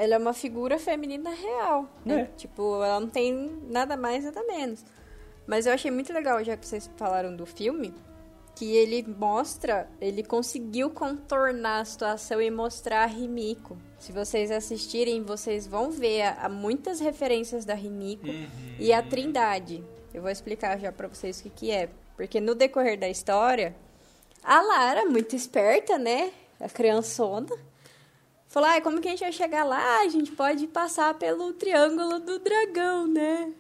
Ela é uma figura feminina real, né? É. Tipo, ela não tem nada mais, nada menos. Mas eu achei muito legal, já que vocês falaram do filme, que ele mostra, ele conseguiu contornar a situação e mostrar a Rimiko. Se vocês assistirem, vocês vão ver a, a muitas referências da Rimiko e a Trindade. Eu vou explicar já pra vocês o que, que é. Porque no decorrer da história, a Lara, muito esperta, né? A criançona. Falou, ah, como que a gente vai chegar lá? A gente pode passar pelo Triângulo do Dragão, né?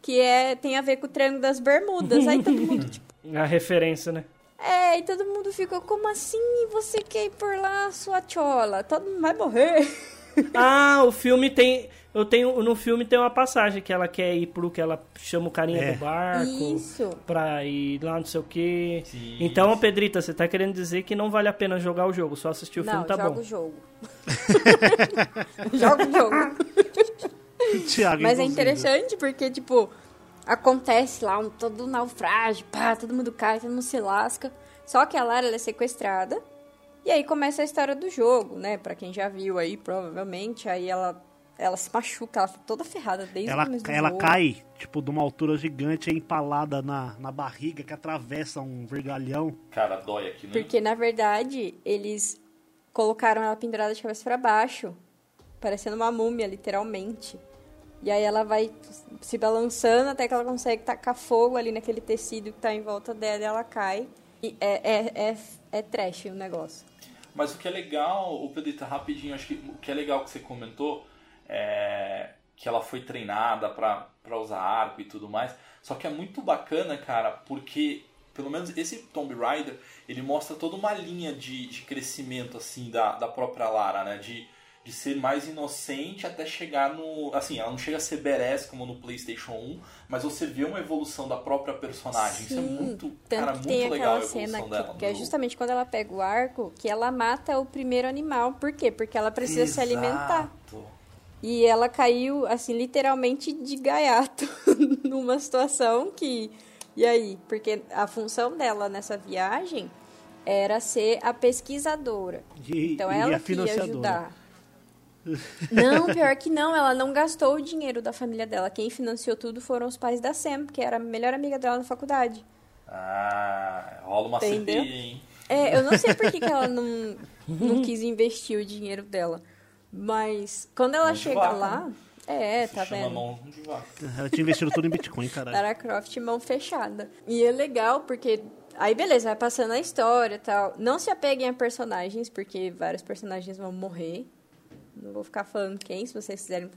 Que é, tem a ver com o Triângulo das Bermudas. Aí todo mundo, tipo, A referência, né? é, e todo mundo ficou, como assim você quer ir por lá, sua chola? Todo mundo vai morrer. Ah, o filme tem. Eu tenho. No filme tem uma passagem que ela quer ir pro que ela chama o carinha É. do barco. Isso. Pra ir lá, não sei o quê. Sim. Então, Pedrita, você tá querendo dizer que não vale a pena jogar o jogo, só assistir o Não, filme tá joga bom. o jogo. joga o jogo. Thiago, Mas é interessante porque, tipo, acontece lá um, todo um naufrágio, pá, todo mundo cai, todo mundo se lasca. Só que a Lara ela é sequestrada. E aí começa a história do jogo, né? Pra quem já viu aí, provavelmente. Aí ela, ela se machuca, ela fica toda ferrada desde Ela, o começo do ela jogo. cai, tipo, de uma altura gigante, é empalada na, na barriga, que atravessa um vergalhão. Cara, dói aqui, né? Porque, na verdade, eles colocaram ela pendurada de cabeça pra baixo, parecendo uma múmia, literalmente. E aí ela vai se balançando até que ela consegue tacar fogo ali naquele tecido que tá em volta dela e ela cai. E é, é, é, é trash o negócio. Mas o que é legal, o Pedrita, rapidinho, acho que o que é legal que você comentou é que ela foi treinada pra usar arco e tudo mais. Só que é muito bacana, cara, porque pelo menos esse Tomb Raider, ele mostra toda uma linha de, de crescimento, assim, da, da própria Lara, né? De, de ser mais inocente até chegar no. Assim, ela não chega a ser badass como no PlayStation 1, mas você vê uma evolução da própria personagem. Isso é muito, Tanto cara, que muito tem legal aquela evolução cena que, dela. que é justamente quando ela pega o arco, que ela mata o primeiro animal. Por quê? Porque ela precisa se alimentar. Exato. E ela caiu, assim, literalmente de gaiato numa situação que. E aí? Porque a função dela nessa viagem era ser a pesquisadora. E, Então e ela a que ia ajudar. Não, pior que não, ela não gastou o dinheiro da família dela. Quem financiou tudo foram os pais da Sam, que era a melhor amiga dela na faculdade. Ah, rola uma Entendeu? CPI, hein? É, eu não sei por que, que ela não, não quis investir o dinheiro dela. Mas quando ela de chega vaca, lá. É, Se tá chama vendo? mão de vaca. Ela tinha investido tudo em Bitcoin, caralho. Lara Croft mão fechada. E é legal porque. Aí beleza, vai passando a história e tal. Não se apeguem a personagens, porque vários personagens vão morrer. Não vou ficar falando quem, se vocês quiserem.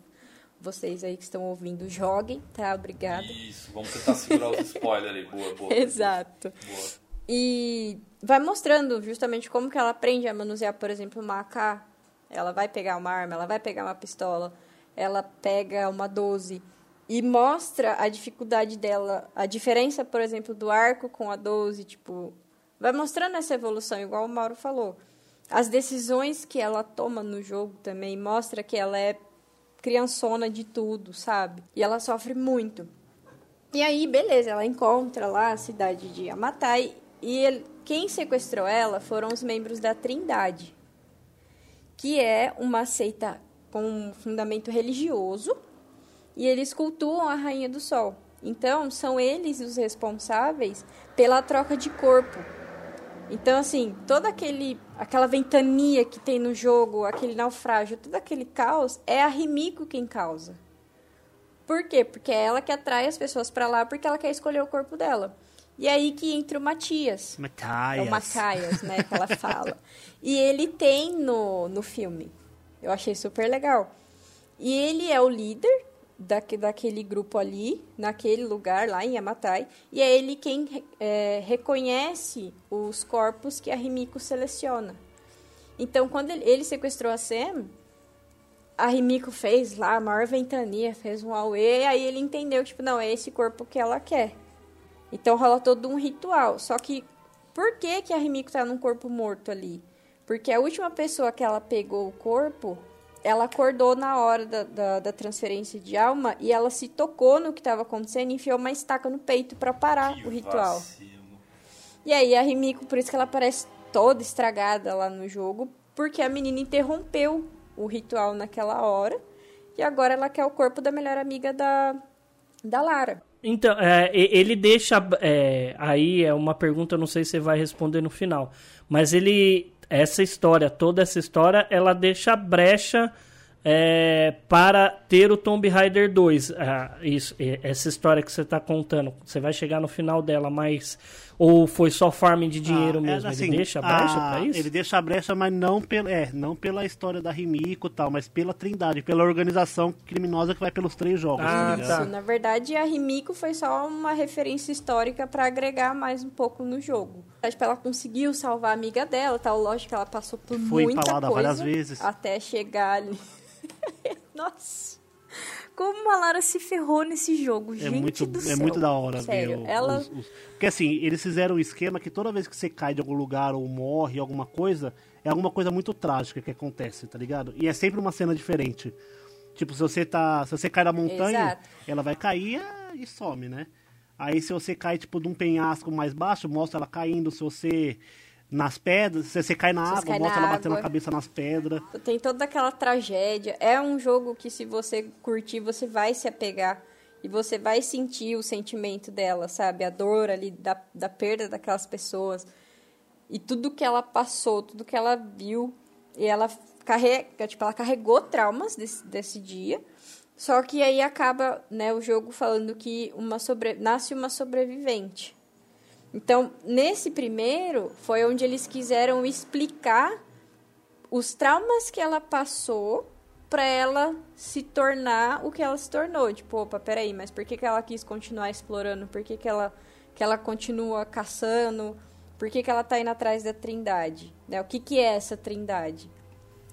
Vocês aí que estão ouvindo, joguem, tá? Obrigada. Isso, vamos tentar segurar os spoilers aí. Boa, boa. Exato. Boa. E vai mostrando justamente como que ela aprende a manusear, por exemplo, uma AK. Ela vai pegar uma arma, ela vai pegar uma pistola, ela pega uma 12 e mostra a dificuldade dela, a diferença, por exemplo, do arco com a 12, tipo, vai mostrando essa evolução, igual o Mauro falou. As decisões que ela toma no jogo também mostra que ela é criançona de tudo, sabe? E ela sofre muito. E aí, beleza, ela encontra lá a cidade de Yamatai e ele- quem sequestrou ela foram os membros da Trindade, que é uma seita com um fundamento religioso e eles cultuam a Rainha do Sol. Então, são eles os responsáveis pela troca de corpo. Então, assim, toda aquele, aquela ventania que tem no jogo, aquele naufrágio, todo aquele caos, é a Rimiko quem causa. Por quê? Porque é ela que atrai as pessoas pra lá porque ela quer escolher o corpo dela. E aí que entra o Matias. É Macaias. o Macaias, né, que ela fala. E ele tem no, no filme. Eu achei super legal. E ele é o líder daque, daquele grupo ali, naquele lugar lá em Yamatai. E é ele quem é, reconhece os corpos que a Rimiko seleciona. Então, quando ele, ele sequestrou a Sam, a Rimiko fez lá a maior ventania, fez um auê, e aí ele entendeu, tipo, não, é esse corpo que ela quer. Então rola todo um ritual. Só que por que, que a Rimiko tá num corpo morto ali? Porque a última pessoa que ela pegou o corpo, ela acordou na hora da, da, da transferência de alma e ela se tocou no que estava acontecendo e enfiou uma estaca no peito para parar Que o ritual. vacilo. E aí a Rimiko, por isso que ela parece toda estragada lá no jogo, porque a menina interrompeu o ritual naquela hora e agora ela quer o corpo da melhor amiga da, da Lara. Então, é, ele deixa. é, aí é uma pergunta, eu não sei se você vai responder no final. Mas ele. Essa história, toda essa história, ela deixa brecha é, para ter o Tomb Raider 2. Ah, isso, essa história que você está contando, você vai chegar no final dela, mas. Ou foi só farming de dinheiro Ah, é, mesmo? assim, ele deixa a brecha a- pra isso? Ele deixa a brecha, mas não pela, é, não pela história da Rimiko e tal, mas pela Trindade, pela organização criminosa que vai pelos três jogos, Ah, tá ligado? tá. Isso, na verdade, a Rimiko foi só uma referência histórica para agregar mais um pouco no jogo. Tipo, ela conseguiu salvar a amiga dela, tal. Lógico que ela passou por Foi muita empalada coisa várias vezes. até chegar ali. Nossa, como a Lara se ferrou nesse jogo, É gente muito, do é céu. muito da hora Sério, ver o- ela os, os- Porque assim, eles fizeram um esquema que toda vez que você cai de algum lugar ou morre alguma coisa, é alguma coisa muito trágica que acontece, tá ligado? E é sempre uma cena diferente. Tipo, se você tá. Se você cai da montanha, Exato. ela vai cair e some, né? Aí se você cai, tipo, de um penhasco mais baixo, mostra ela caindo. Se você. Nas pedras, se você cai na você água, cai mostra na ela batendo a cabeça nas pedras. Tem toda aquela tragédia. É um jogo que, se você curtir, você vai se apegar. E você vai sentir o sentimento dela, sabe? A dor ali da, da perda daquelas pessoas. E tudo que ela passou, tudo que ela viu. E ela carrega, tipo, ela carregou traumas desse, desse dia. Só que aí acaba, né, o jogo falando que uma sobre... nasce uma sobrevivente. Então, nesse primeiro, foi onde eles quiseram explicar os traumas que ela passou pra ela se tornar o que ela se tornou. Tipo, opa, peraí, mas por que, que ela quis continuar explorando? Por que, que, ela, que ela continua caçando? Por que, que ela tá indo atrás da trindade? Né? O que, que é essa trindade?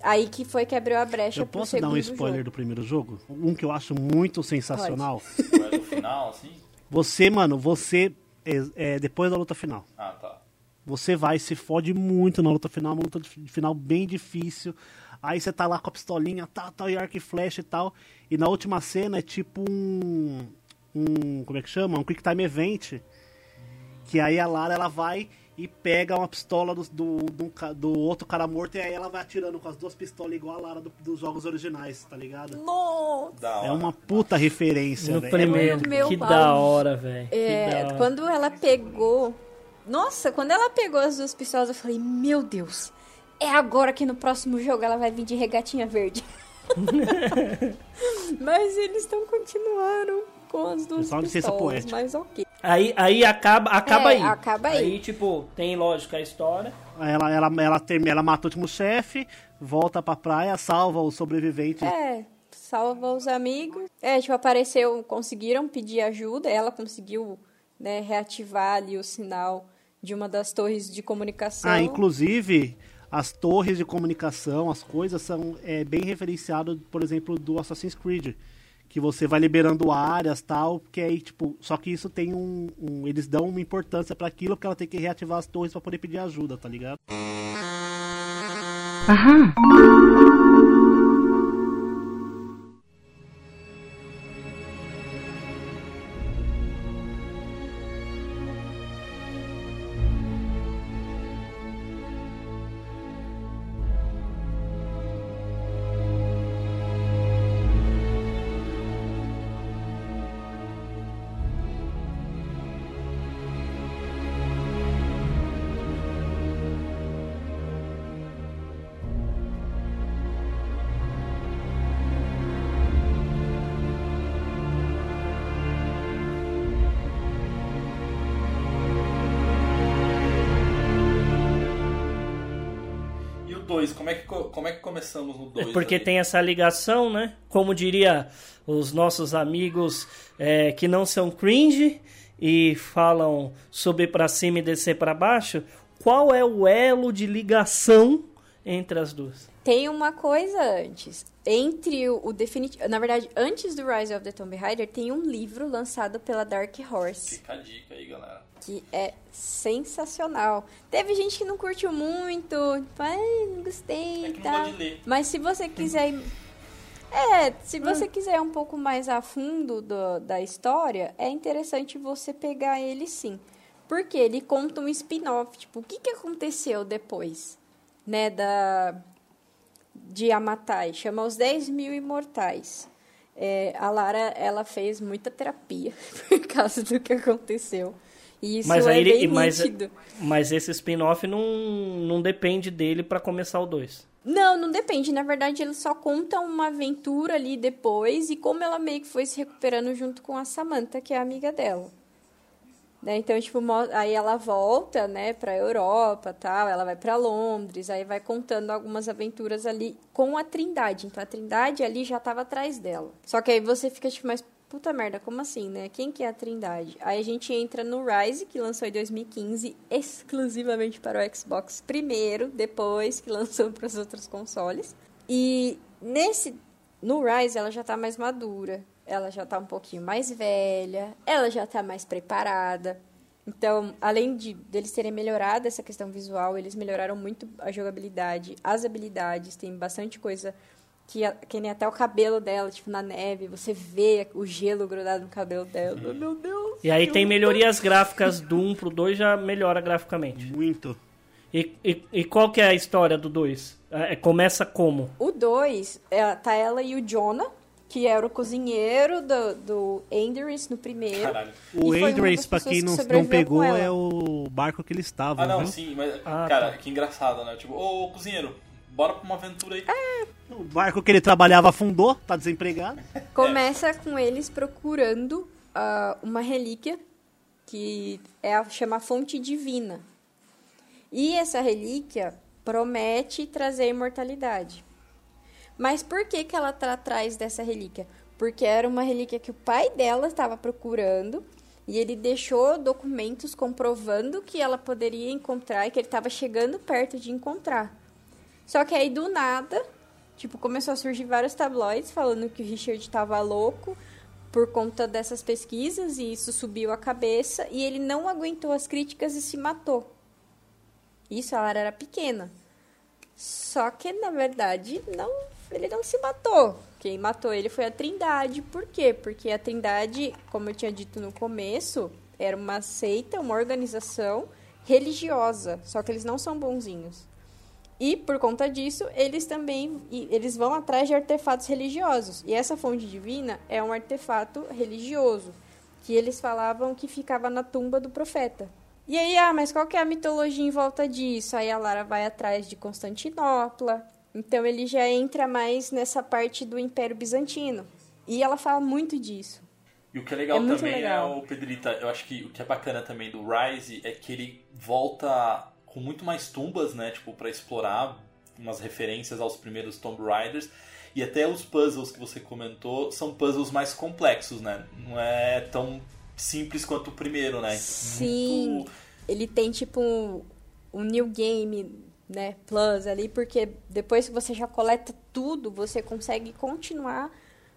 Aí que foi que abriu a brecha Eu pro posso dar segundo um spoiler jogo. do primeiro jogo? Um que eu acho muito sensacional. Vai no final, assim? Você, mano, você. É, depois da luta final. Ah, tá. Você vai se fode muito na luta final, uma luta final bem difícil. Aí você tá lá com a pistolinha, tal, tal, e arco e flecha e tal. E na última cena é tipo um. um como é que chama? Um Quick Time Event. Que aí a Lara ela vai e pega uma pistola do, do, do, do outro cara morto e aí ela vai atirando com as duas pistolas igual a Lara do- dos jogos originais, tá ligado? Nossa! É uma puta referência, No velho. primeiro. É meu que pau. da hora, velho. que É, da hora. quando ela pegou. Nossa, quando ela pegou as duas pistolas, eu falei, meu Deus, é agora que no próximo jogo ela vai vir de regatinha verde. Mas eles estão continuando com as duas Só licença pistolas, poética. mas ok. Aí, aí acaba, acaba É, aí. acaba aí. Aí, tipo, tem lógica a história. Ela, ela, ela, termina, ela mata o último chefe, volta pra praia, salva o sobrevivente. É, salva os amigos. É, tipo, apareceu, conseguiram pedir ajuda, ela conseguiu, né, reativar ali o sinal de uma das torres de comunicação. Ah, inclusive, as torres de comunicação, as coisas são é, bem referenciado, por exemplo, do Assassin's Creed. Que você vai liberando áreas tal, que aí, tipo, só que isso tem um. um- eles dão uma importância pra aquilo, porque ela tem que reativar as torres pra poder pedir ajuda, tá ligado? E começamos no 2? Porque tem essa ligação, né? Como diria os nossos amigos é, que não são cringe e falam subir pra cima e descer pra baixo, qual é o elo de ligação entre as duas? Tem uma coisa antes. Entre o, o definitivo. Na verdade, antes do Rise of the Tomb Raider, tem um livro lançado pela Dark Horse. Fica a dica aí, galera. Que é sensacional. Teve gente que não curtiu muito, tipo, ai, não gostei É e tal. pode ler. Mas se você quiser. ir- É, se você quiser ir um pouco mais a fundo do- da história, é interessante você pegar ele sim. Porque ele conta um spin-off, tipo, o que, que aconteceu depois, né, da de Amatai, chama Os 10 Mil Imortais. É, a Lara, ela fez muita terapia por causa do que aconteceu. E isso Mas é ele- bem mas- nítido. Mas esse spin-off não, não depende dele pra começar o 2. Não, não depende. Na verdade, ele só conta uma aventura ali depois e como ela meio que foi se recuperando junto com a Samantha, que é amiga dela. Né? Então, tipo, aí ela volta, né, pra Europa, tal, ela vai pra Londres, aí vai contando algumas aventuras ali com a Trindade. Então, a Trindade ali já tava atrás dela. Só que aí você fica tipo, mas puta merda, como assim, né? Quem que é a Trindade? Aí a gente entra no Rise, que lançou em 2015, exclusivamente para o Xbox primeiro, depois que lançou para os outros consoles. E nesse no Rise ela já tá mais madura, ela já tá um pouquinho mais velha, ela já tá mais preparada. Então, além de deles terem melhorado essa questão visual, eles melhoraram muito a jogabilidade, as habilidades, tem bastante coisa que, a- que nem até o cabelo dela, tipo, na neve, você vê o gelo grudado no cabelo dela. Meu Deus! E aí que tem luta. melhorias gráficas do 1 pro 2, já melhora graficamente. Muito. E, e, e qual que é a história do 2? É, começa como? O 2, tá ela e o Jonah, que era o cozinheiro do, do Enderis no primeiro. Caralho. O E das pra quem que não, não sobreviveu pegou, é o barco que eles estavam, Ah, não, viu? sim, mas. Ah, cara, tá. que engraçado, né? Tipo, ô cozinheiro, bora pra uma aventura aí. O barco que ele trabalhava afundou, tá desempregado. Começa com eles procurando ah, uma relíquia que é a, chama Fonte Divina. E essa relíquia promete trazer a imortalidade. Mas por que, que ela está atrás dessa relíquia? Porque era uma relíquia que o pai dela estava procurando e ele deixou documentos comprovando que ela poderia encontrar e que ele estava chegando perto de encontrar. Só que aí do nada, tipo, começou a surgir vários tabloides falando que o Richard tava louco por conta dessas pesquisas e isso subiu a cabeça e ele não aguentou as críticas e se matou. Isso, a Lara era pequena. Só que, na verdade, não, ele não se matou. Quem matou ele foi a Trindade. Por quê? Porque a Trindade, como eu tinha dito no começo, era uma seita, uma organização religiosa. Só que eles não são bonzinhos. E por conta disso, eles também eles vão atrás de artefatos religiosos. E essa fonte divina é um artefato religioso que eles falavam que ficava na tumba do profeta. E aí, ah, mas qual que é a mitologia em volta disso? Aí a Lara vai atrás de Constantinopla. Então ele já entra mais nessa parte do Império Bizantino. E ela fala muito disso. E o que é legal É também legal. é o Pedrita, eu acho que o que é bacana também do Rise é que ele volta com muito mais tumbas, né, tipo para explorar umas referências aos primeiros Tomb Raiders e até os puzzles que você comentou são puzzles mais complexos, né? Não é tão simples quanto o primeiro, né? Sim, Muito- ele tem tipo um, um new game, né, plus ali, porque depois que você já coleta tudo, você consegue continuar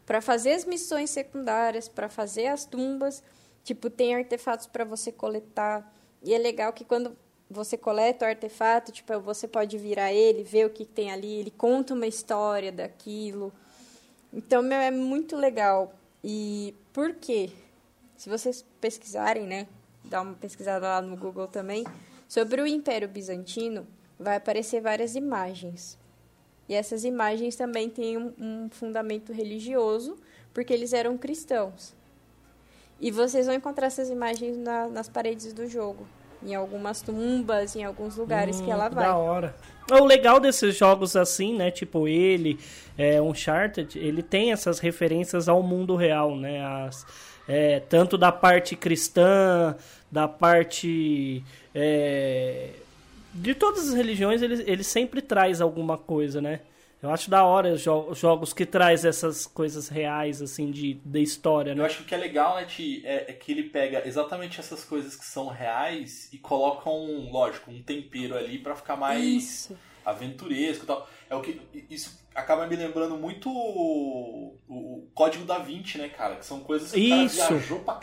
para fazer as missões secundárias, para fazer as tumbas, tipo, tem artefatos para você coletar. E é legal que quando você coleta o artefato, tipo, você pode virar ele, ver o que tem ali, ele conta uma história daquilo. Então, meu, é muito legal. E por quê? Se vocês pesquisarem, né, dá uma pesquisada lá no Google também, sobre o Império Bizantino, vai aparecer várias imagens. E essas imagens também têm um, um fundamento religioso, porque eles eram cristãos. E vocês vão encontrar essas imagens na- nas paredes do jogo. Em algumas tumbas, em alguns lugares que ela vai. Da hora. O legal desses jogos assim, né? Tipo ele, é, Uncharted, ele tem essas referências ao mundo real, né? As, é, tanto da parte cristã, da parte. é, de todas as religiões, ele, ele sempre traz alguma coisa, né? Eu acho da hora os jo- os jogos que traz essas coisas reais, assim, de, da história, Eu né? acho que o que é legal, né, Ti, é, é que ele pega exatamente essas coisas que são reais e coloca um, lógico, um tempero ali pra ficar mais Isso. aventuresco e tal. É o que isso acaba me lembrando muito o, o Código da Vinci, né, cara? Que são coisas que Isso. o cara viajou pra,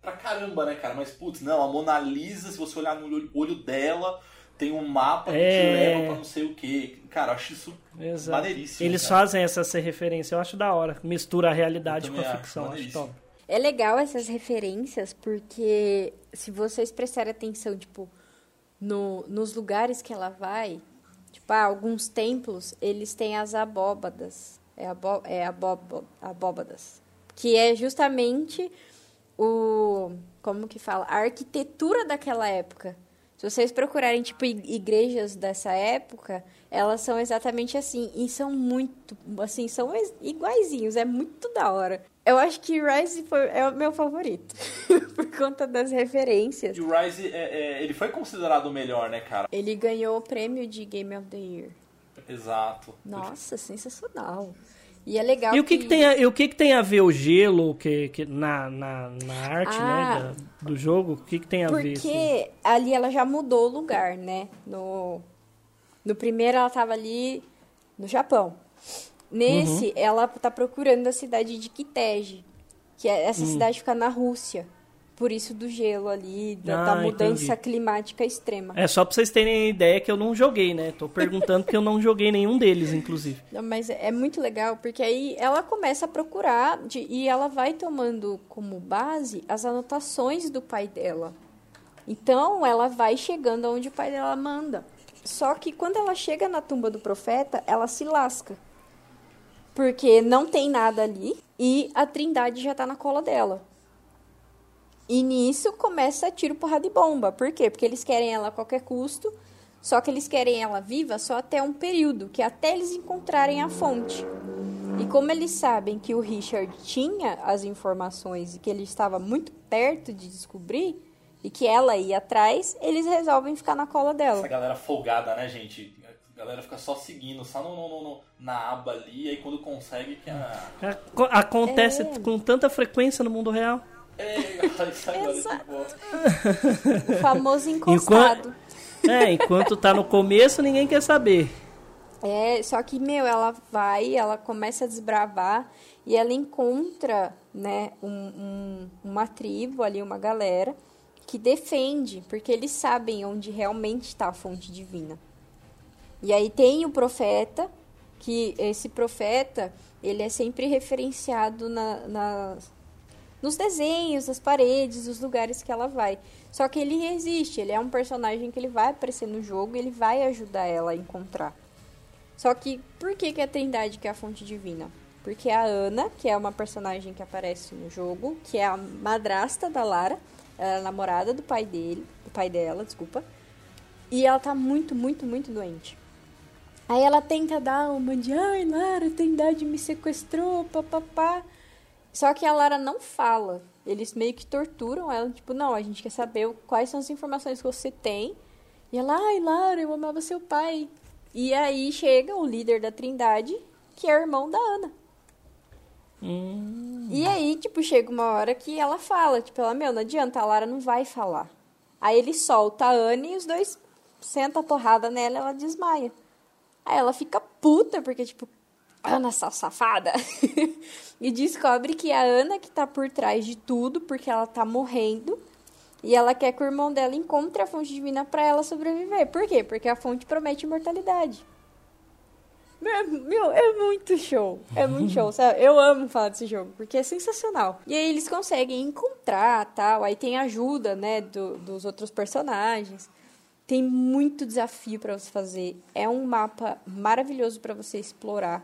pra caramba, né, cara? Mas putz, não, a Mona Lisa, se você olhar no olho- dela, tem um mapa que te É. leva pra não sei o quê. Cara, eu acho isso Exato. maneiríssimo. Eles cara. fazem essa ser referência, eu acho da hora. Mistura a realidade com a ficção, acho top. É legal essas referências porque se vocês prestarem atenção, tipo, no, nos lugares que ela vai, tipo, ah, alguns templos, eles têm as abóbadas. É, abó, é abóbo, abóbadas. Que é justamente o. Como que fala? A arquitetura daquela época. Se vocês procurarem, tipo, ig- igrejas dessa época, elas são exatamente assim. E são muito, assim, são iguaizinhos. É muito da hora. Eu acho que Rise foi, é o meu favorito. por conta das referências. E o Rise, é- é- ele foi considerado o melhor, né, cara? Ele ganhou o prêmio de Game of the Year. Exato. Nossa, sensacional. E é legal E o que, que tem a, e o que, que tem a ver o gelo que, que na, na, na arte Ah. né, da- do jogo? O que, que tem a ver? assim? Porque ali ela já mudou o lugar, né? No, no primeiro ela tava ali no Japão. Nesse, Uhum. ela tá procurando a cidade de Kiteje, que é, essa cidade fica na Rússia. Por isso do gelo ali, da, da Ah, mudança entendi. climática extrema. É só pra vocês terem ideia que eu não joguei, né? Tô perguntando porque eu não joguei nenhum deles, inclusive. Não, Mas é é muito legal, porque aí ela começa a procurar de- e ela vai tomando como base as anotações do pai dela. Então, ela vai chegando onde o pai dela manda. Só que quando ela chega na tumba do profeta, ela se lasca. Porque não tem nada ali e a trindade já tá na cola dela. E nisso começa tiro, porrada e bomba. Por quê? Porque eles querem ela a qualquer custo, só que eles querem ela viva só até um período, que é até eles encontrarem a fonte. E como eles sabem que o Richard tinha as informações e que ele estava muito perto de descobrir, e que ela ia atrás, eles resolvem ficar na cola dela. Essa galera folgada, né, gente? A galera fica só seguindo, só no, no- no- no- na aba ali, aí quando consegue que a. Aco- Acontece É. com tanta frequência no mundo real. É, Exato. O famoso encostado. É, enquanto tá no começo, ninguém quer saber. É, só que, meu, ela vai, ela começa a desbravar e ela encontra, né, um, um, uma tribo ali, uma galera que defende, porque eles sabem onde realmente está a fonte divina. E aí tem o profeta, que esse profeta, ele é sempre referenciado na, na, nos desenhos, nas paredes, nos lugares que ela vai. Só que ele resiste, ele é um personagem que ele vai aparecer no jogo, ele vai ajudar ela a encontrar. Só que por que, que a Trindade que é a fonte divina? Porque a Ana, que é uma personagem que aparece no jogo, que é a madrasta da Lara, ela é a namorada do pai dele, do pai dela, desculpa. E ela tá muito, muito, muito doente. Aí ela tenta dar uma de, ai, Lara, a Trindade me sequestrou, papapá. Só que a Lara não fala. Eles meio que torturam ela, tipo, não, a gente quer saber quais são as informações que você tem. E ela, ai, Lara, eu amava seu pai. E aí chega o líder da Trindade, que é irmão da Ana. Hum. E aí, tipo, chega uma hora que ela fala, tipo, ela, meu, não adianta, a Lara não vai falar. Aí ele solta a Ana e os dois sentam a porrada nela e ela desmaia. Aí ela fica puta, porque, tipo, Ana, essa safada. e descobre que é a Ana que tá por trás de tudo, porque ela tá morrendo. E ela quer que o irmão dela encontre a fonte divina para ela sobreviver. Por quê? Porque a fonte promete imortalidade. Meu, meu, é muito show. É muito show, sabe? Eu amo falar desse jogo, porque é sensacional. E aí eles conseguem encontrar, tal. Aí tem ajuda, né, do, dos outros personagens. Tem muito desafio para você fazer. É um mapa maravilhoso para você explorar.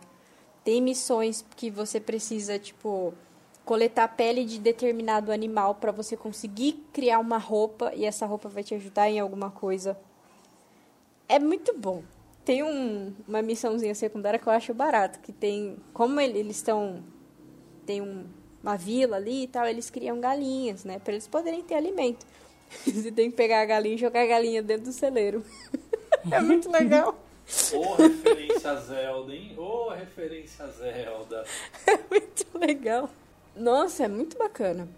Tem missões que você precisa, tipo, coletar a pele de determinado animal para você conseguir criar uma roupa e essa roupa vai te ajudar em alguma coisa. É muito bom. Tem um, uma missãozinha secundária que eu acho barato, que tem, como eles estão tem um, uma vila ali e tal, eles criam galinhas, né, para eles poderem ter alimento. Você tem que pegar a galinha e jogar a galinha dentro do celeiro. é muito legal. Oh, referência a Zelda, hein? Ô, oh, referência a Zelda. É muito legal. Nossa, é muito bacana.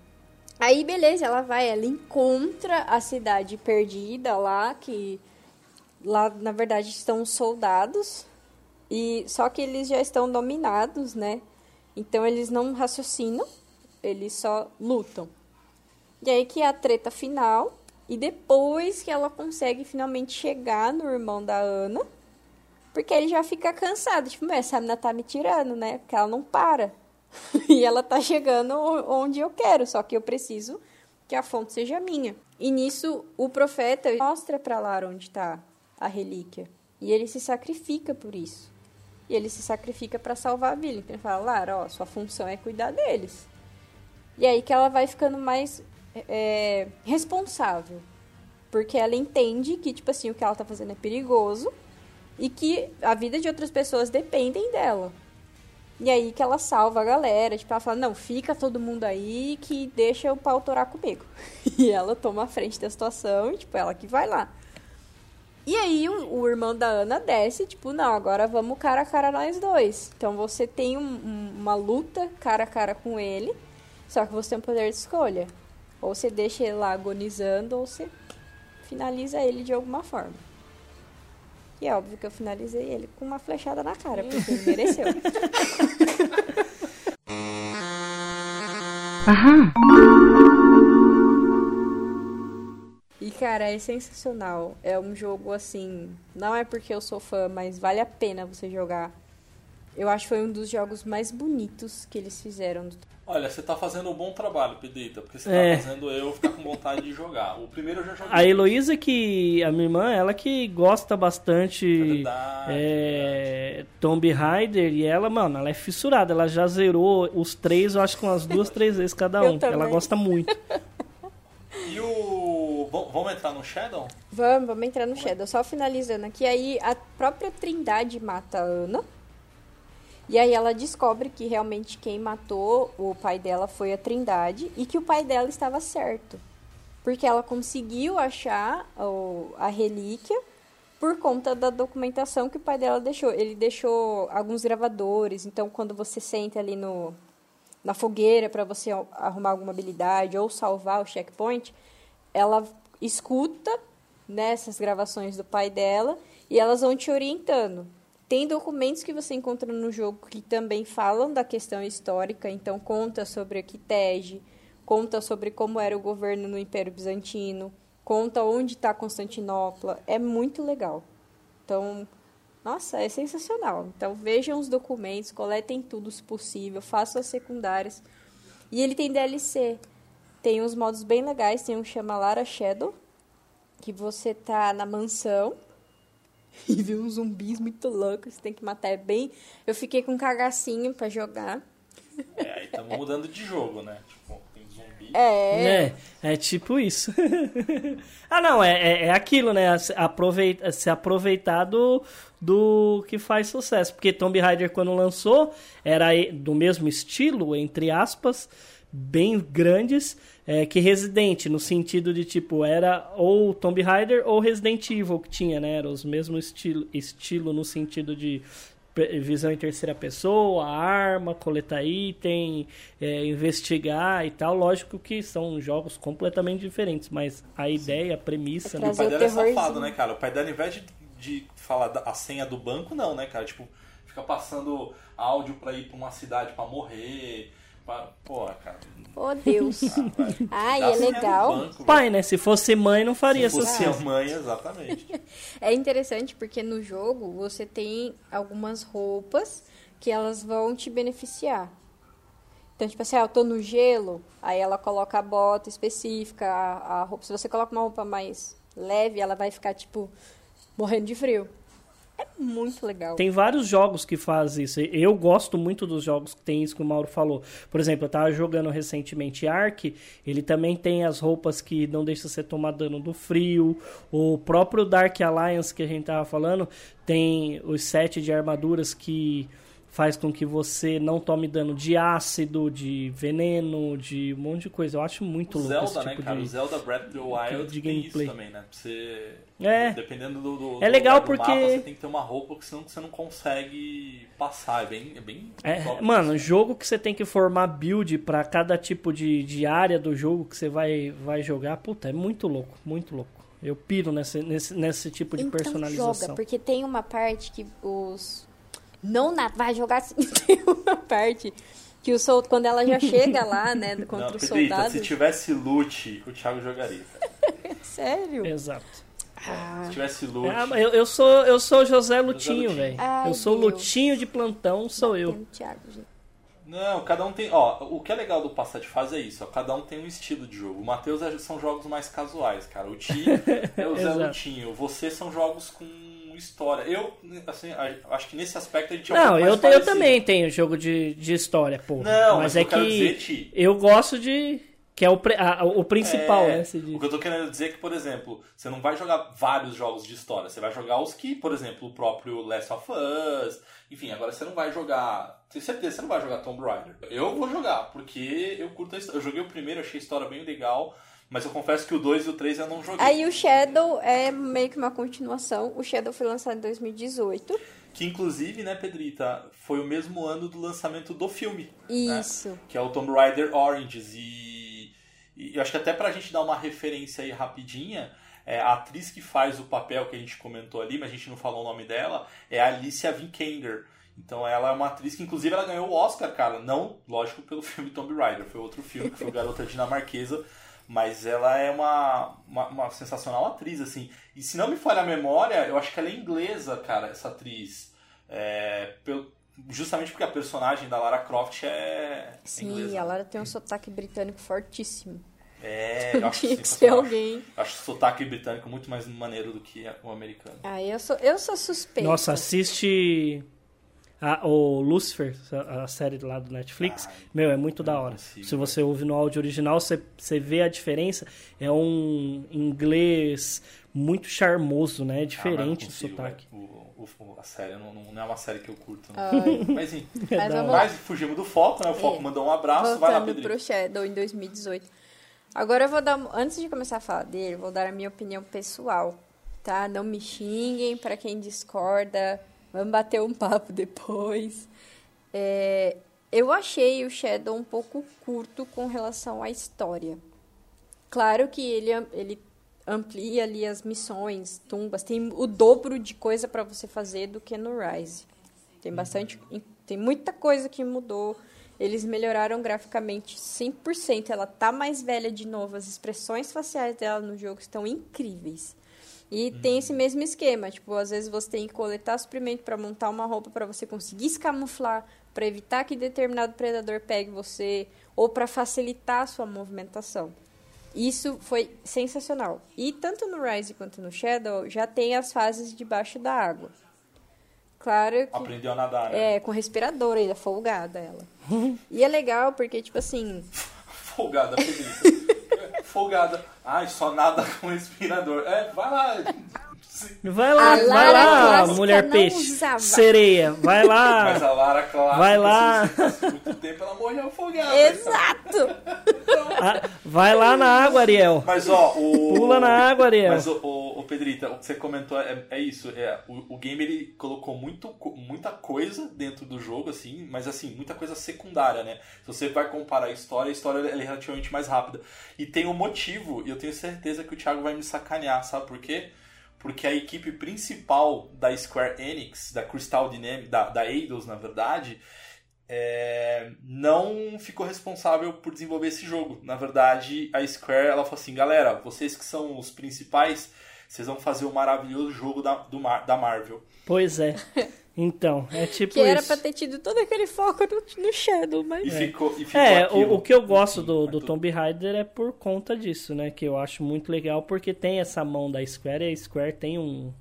Aí, beleza, ela vai, ela encontra a cidade perdida lá, que lá, na verdade, estão os soldados. E só que eles já estão dominados, né? Então eles não raciocinam, eles só lutam. E aí que é a treta final. E depois que ela consegue finalmente chegar no irmão da Ana, porque ele já fica cansado, tipo, essa menina tá me tirando, né? Porque ela não para. e ela tá chegando onde eu quero, só que eu preciso que a fonte seja minha. E nisso o profeta mostra para Lara onde está a relíquia. E ele se sacrifica por isso. E ele se sacrifica para salvar a vila. Então ele fala, Lara, ó, sua função é cuidar deles. E aí que ela vai ficando mais é, responsável. Porque ela entende que, tipo assim, o que ela tá fazendo é perigoso e que a vida de outras pessoas dependem dela. E aí que ela salva a galera, tipo, ela fala, não, fica todo mundo aí que deixa o pau torar comigo. E ela toma a frente da situação e, tipo, ela que vai lá. E aí o, irmão da Ana desce, tipo, não, agora vamos cara a cara nós dois. Então você tem um, um, uma luta cara a cara com ele, só que você tem um poder de escolha. Ou você deixa ele lá agonizando, ou você finaliza ele de alguma forma. E é óbvio que eu finalizei ele com uma flechada na cara, porque ele mereceu. Aham. E cara, é sensacional. É um jogo assim, não é porque eu sou fã, mas vale a pena você jogar. Eu acho que foi um dos jogos mais bonitos que eles fizeram. Olha, você tá fazendo um bom trabalho, Pedita, porque você tá é. tá fazendo eu ficar com vontade de jogar. O primeiro eu já joguei. A Heloísa, que a minha irmã, ela que gosta bastante é verdade, é, é Tomb Raider, e ela, mano, ela é fissurada. Ela já zerou os três, eu acho que umas duas, três vezes cada um. Ela gosta muito. E o. Vamos entrar no Shadow? Vamos, vamos entrar no Shadow. Só finalizando aqui, aí a própria Trindade mata a Ana. E aí ela descobre que realmente quem matou o pai dela foi a Trindade e que o pai dela estava certo. Porque ela conseguiu achar a relíquia por conta da documentação que o pai dela deixou. Ele deixou alguns gravadores, então quando você senta ali no, na fogueira para você arrumar alguma habilidade ou salvar o checkpoint, ela escuta nessas né, gravações do pai dela e elas vão te orientando. Tem documentos que você encontra no jogo que também falam da questão histórica, então conta sobre a Quitege, conta sobre como era o governo no Império Bizantino, conta onde está Constantinopla. É muito legal. Então, nossa, é sensacional. Então vejam os documentos, coletem tudo se possível, façam as secundárias. E ele tem DLC. Tem uns modos bem legais, tem um que chama Lara Shadow, que você tá na mansão e vê uns zumbis muito loucos, você tem que matar é bem. Eu fiquei com um cagacinho para jogar. É, aí estamos mudando de jogo, né? Tipo, tem zumbi. É, É, é tipo isso. ah, não, é, é, é aquilo, né? Se aproveita, se aproveitar do, do que faz sucesso. Porque Tomb Raider, quando lançou, era do mesmo estilo, entre aspas, bem grandes, é, que Resident, no sentido de, tipo, era ou Tomb Raider ou Resident Evil que tinha, né? Era os mesmos estilo, estilo no sentido de visão em terceira pessoa, arma, coletar item, é, investigar e tal. Lógico que são jogos completamente diferentes, mas a ideia, a premissa, É né? O pai dela é safado, né, cara? O pai dela, ao invés de, de falar a senha do banco, não, né, cara? Tipo, fica passando áudio pra ir pra uma cidade pra morrer. Pô, cara. oh Deus. Ah, e Dá a é legal. banco, Pai, né? Se fosse mãe, não faria Se fosse essas a mãe, exatamente. É interessante porque no jogo você tem algumas roupas que elas vão te beneficiar. Então, tipo assim, ah, eu tô no gelo, aí ela coloca a bota específica, a, a roupa. Se você coloca uma roupa mais leve, ela vai ficar, tipo, morrendo de frio. É muito legal. Tem vários jogos que fazem isso. Eu gosto muito dos jogos que tem isso que o Mauro falou. Por exemplo, eu tava jogando recentemente Ark, ele também tem as roupas que não deixam você tomar dano do frio. O próprio Dark Alliance que a gente tava falando tem os sete de armaduras que faz com que você não tome dano de ácido, de veneno, de um monte de coisa. Eu acho muito O louco Zelda, esse né, tipo cara? de... O Zelda Breath of the Wild de tem gameplay. isso também, né? Você... É. Dependendo do, do É legal do porque- mapa, você tem que ter uma roupa, porque senão você não consegue passar. É bem, é bem É, top mano, isso. jogo que você tem que formar build pra cada tipo de, de área do jogo que você vai, vai jogar, puta, é muito louco, muito louco. Eu piro nesse, nesse, nesse tipo de então personalização. joga, porque tem uma parte que os... Não na... vai jogar assim. tem uma parte que o soldado, quando ela já chega lá, né, contra Não, os soldados... se tivesse loot, o Thiago jogaria. Sério? Exato. Ah, Se tivesse loot... Ah, eu, eu sou eu sou José Lutinho, velho. Eu sou Deus. Lutinho de plantão, sou eu. batendo Thiago, gente. Não, cada um tem. Ó, o que é legal do passar de fase é isso, ó, cada um tem um estilo de jogo. O Matheus é- são jogos mais casuais, cara. O Ti é o Zé. Lutinho. Você são jogos com história. Eu, assim, acho que nesse aspecto a gente é um Não, eu, eu também tenho jogo de, de história, pô. Não, mas mas é eu quero que dizer, Ti, eu gosto de. Que é o, a- o principal, É, né? O que eu tô querendo dizer é que, por exemplo, você não vai jogar vários jogos de história. Você vai jogar os que, por exemplo, o próprio Last of Us. Enfim, agora você não vai jogar. Tenho certeza, você não vai jogar Tomb Raider. Eu vou jogar, porque eu curto a história. Eu joguei o primeiro, achei a história bem legal. Mas eu confesso que o 2 e o 3 eu não joguei. Aí o Shadow é meio que uma continuação. O Shadow foi lançado em 2018. Que inclusive, né, Pedrita, foi o mesmo ano do lançamento do filme. né? Isso. Que é o Tomb Raider Origins. E, e eu acho que até pra gente dar uma referência aí rapidinha, é, a atriz que faz o papel que a gente comentou ali, mas a gente não falou o nome dela, é a Alicia Vikander. Então ela é uma atriz que inclusive ela ganhou o Oscar, cara. Não, lógico, pelo filme Tomb Raider. Foi outro filme, que foi o Garota Dinamarquesa. Mas ela é uma, uma, uma sensacional atriz, assim. E se não me falha a memória, eu acho que ela é inglesa, cara, essa atriz. É, pelo- justamente porque a personagem da Lara Croft é Sim, inglesa. a Lara tem um sotaque britânico fortíssimo. É, eu acho Tinha que ser alguém. Acho o sotaque britânico muito mais maneiro do que o americano. Ah, eu sou, eu sou suspeita. Nossa, assiste a- o Lucifer, a, a série lá do Netflix. Meu, é muito da hora. consigo, Se você ouve no áudio original, você, você vê a diferença. É um inglês muito charmoso, né? É Ah, diferente do consigo, sotaque. velho. O, o- a série não, não- não é uma série que eu curto. Mas enfim. Mas vamos. Mas fugimos do foco, né? O foco É. mandou um abraço. Vai lá, Voltando Pedrinho. pro Shadow em 2018. Agora eu vou dar, antes de começar a falar dele, vou dar a minha opinião pessoal, tá? Não me xinguem pra quem discorda, vamos bater um papo depois. É, eu achei o Shadow um pouco curto com relação à história. Claro que ele, ele amplia ali as missões, tumbas, tem o dobro de coisa para você fazer do que no Rise. Tem bastante, tem muita coisa que mudou. Eles melhoraram graficamente 100%. Ela tá mais velha de novo, as expressões faciais dela no jogo estão incríveis. E uhum. tem esse mesmo esquema, tipo, às vezes você tem que coletar suprimento para montar uma roupa para você conseguir se camuflar, para evitar que determinado predador pegue você ou para facilitar a sua movimentação. Isso foi sensacional. E tanto no Rise quanto no Shadow já tem as fases debaixo da água. Claro que, Aprendeu a nadar, né? É, com respirador ainda, folgada ela. e é legal porque, tipo assim... folgada, Felipe. folgada. Ai, só nada com respirador. É, vai lá. Vai lá, vai lá, mulher peixe. Usava. Sereia, vai lá. Mas a Lara clássica, vai lá. Se muito tempo, ela morreu afogada. Exato. Ah, vai lá na água, Ariel. Mas ó, o pula na água, Ariel. Mas o, o, o Pedrita, o que você comentou é, é isso. É o, o game ele colocou muito, muita coisa dentro do jogo, assim, mas assim muita coisa secundária, né? Se você vai comparar a história, a história é relativamente mais rápida e tem um motivo. E eu tenho certeza que o Thiago vai me sacanear, sabe por quê? Porque a equipe principal da Square Enix, da Crystal Dynamics, da, da Eidos, na verdade, é, não ficou responsável por desenvolver esse jogo. Na verdade, a Square ela falou assim, galera, vocês que são os principais, vocês vão fazer o maravilhoso jogo da, do da Marvel. Pois é. Então, é tipo que era pra ter tido todo aquele foco no, no Shadow, mas... E ficou, e ficou É, o, o, que eu gosto do, do Tomb Raider é por conta disso, né? Que eu acho muito legal, porque tem essa mão da Square, e a Square tem um...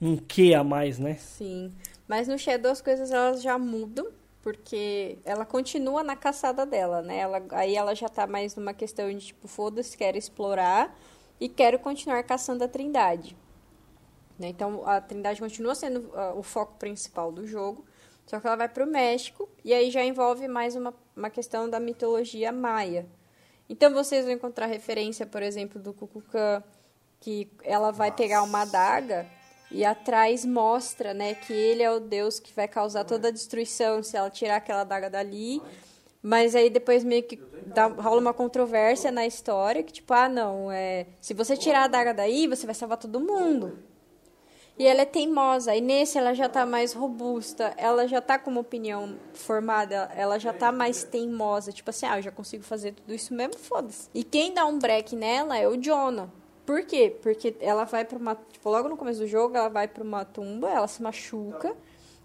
Um que a mais, né? Sim. Mas no Shadow as coisas elas já mudam, porque ela continua na caçada dela, né? Ela, aí ela já tá mais numa questão de, tipo, foda-se, quero explorar e quero continuar caçando a Trindade. Né? Então a Trindade continua sendo uh, o foco principal do jogo, só que ela vai para o México e aí já envolve mais uma, uma questão da mitologia maia. Então vocês vão encontrar referência, por exemplo, do Cucucã, que ela vai Nossa. pegar uma adaga e atrás mostra né, que ele é o deus que vai causar toda a destruição se ela tirar aquela adaga dali. Mas aí depois meio que dá, rola uma controvérsia na história, que tipo, ah, não, é, se você tirar a adaga daí, você vai salvar todo mundo. E ela é teimosa. E nesse ela já tá mais robusta. Ela já tá com uma opinião formada. Ela já tá mais teimosa. Tipo assim, ah, eu já consigo fazer tudo isso mesmo, foda-se. E quem dá um break nela é o Jonah. Por quê? Porque ela vai pra uma. Tipo, logo no começo do jogo, ela vai pra uma tumba, ela se machuca.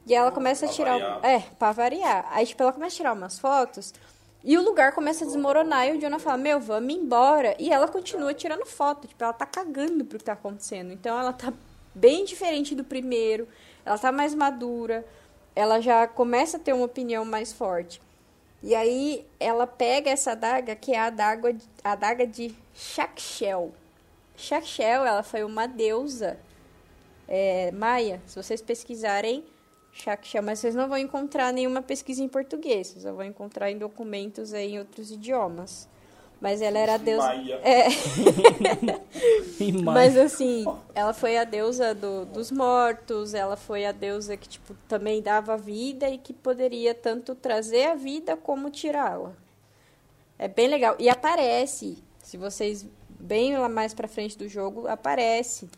E ela começa a tirar. É, pra variar. Aí, tipo, ela começa a tirar umas fotos. E o lugar começa a desmoronar e o Jonah fala, meu, vamos embora. E ela continua tirando foto. Tipo, ela tá cagando pro que tá acontecendo. Então ela tá bem diferente do primeiro, ela tá mais madura, ela já começa a ter uma opinião mais forte. E aí ela pega essa adaga, que é a adaga, a adaga de Shakshel. Shakshel, ela foi uma deusa é, maia. Se vocês pesquisarem Shakshel, mas vocês não vão encontrar nenhuma pesquisa em português, vocês vão encontrar em documentos em outros idiomas. Mas ela era a deusa. Maia. É. Mas assim, ela foi a deusa do, dos mortos, ela foi a deusa que, tipo, também dava vida e que poderia tanto trazer a vida como tirá-la. É bem legal. E aparece, se vocês bem lá mais pra frente do jogo, aparece.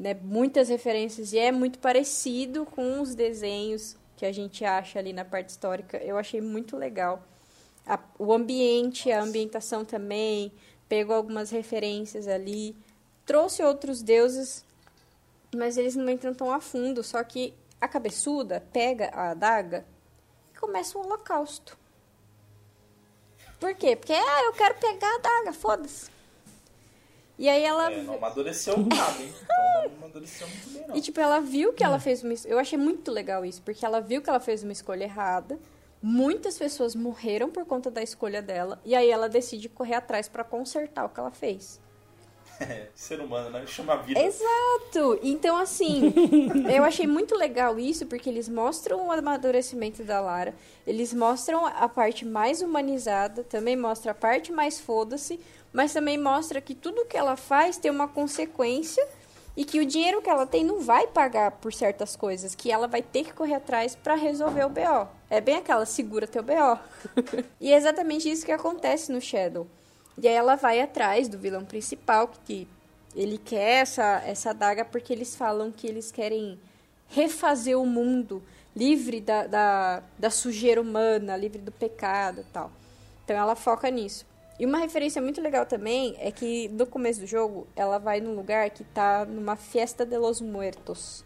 Né, muitas referências e é muito parecido com os desenhos que a gente acha ali na parte histórica. Eu achei muito legal a, o ambiente, a ambientação também, pegou algumas referências ali, trouxe outros deuses, mas eles não entram tão a fundo, só que a cabeçuda pega a adaga e começa um holocausto. Por quê? Porque, ah, eu quero pegar a adaga, foda-se. E aí ela. É, não amadureceu nada, hein? Então não amadureceu muito bem, não. E tipo, ela viu que ela fez uma. Eu achei muito legal isso, porque ela viu que ela fez uma escolha errada. Muitas pessoas morreram por conta da escolha dela e aí ela decide correr atrás para consertar o que ela fez. É, ser humano, né? Chama a vida. Exato! Então, assim, eu achei muito legal isso, porque eles mostram o amadurecimento da Lara, eles mostram a parte mais humanizada, também mostra a parte mais foda-se, mas também mostra que tudo que ela faz tem uma consequência e que o dinheiro que ela tem não vai pagar por certas coisas, que ela vai ter que correr atrás para resolver o BO. É bem aquela segura teu BO. e é exatamente isso que acontece no Shadow. E aí ela vai atrás do vilão principal, que Ele quer essa, essa adaga porque eles falam que eles querem refazer o mundo livre da, da, da sujeira humana, livre do pecado e tal. Então ela foca nisso. E uma referência muito legal também é que no começo do jogo ela vai num lugar que tá numa Fiesta de los Muertos.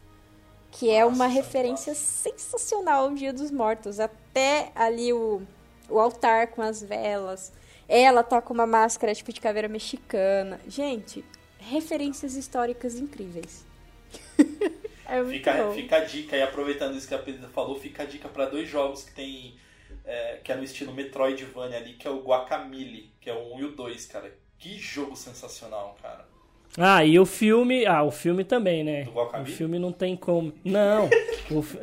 Que é uma referência sensacional ao Dia dos Mortos. Até ali o, o altar com as velas. Ela tá com uma máscara tipo de caveira mexicana. Gente, referências históricas incríveis. é muito Fica, bom. fica a dica, e aproveitando isso que a Pedro falou, fica a dica para dois jogos que tem. É, que é no estilo Metroidvania ali, que é o Guacamole, que é o 1 e o 2, cara. Que jogo sensacional, cara. Ah, e o filme. Ah, o filme também, né? Do O Guacamole? filme não tem como. Não. o fi-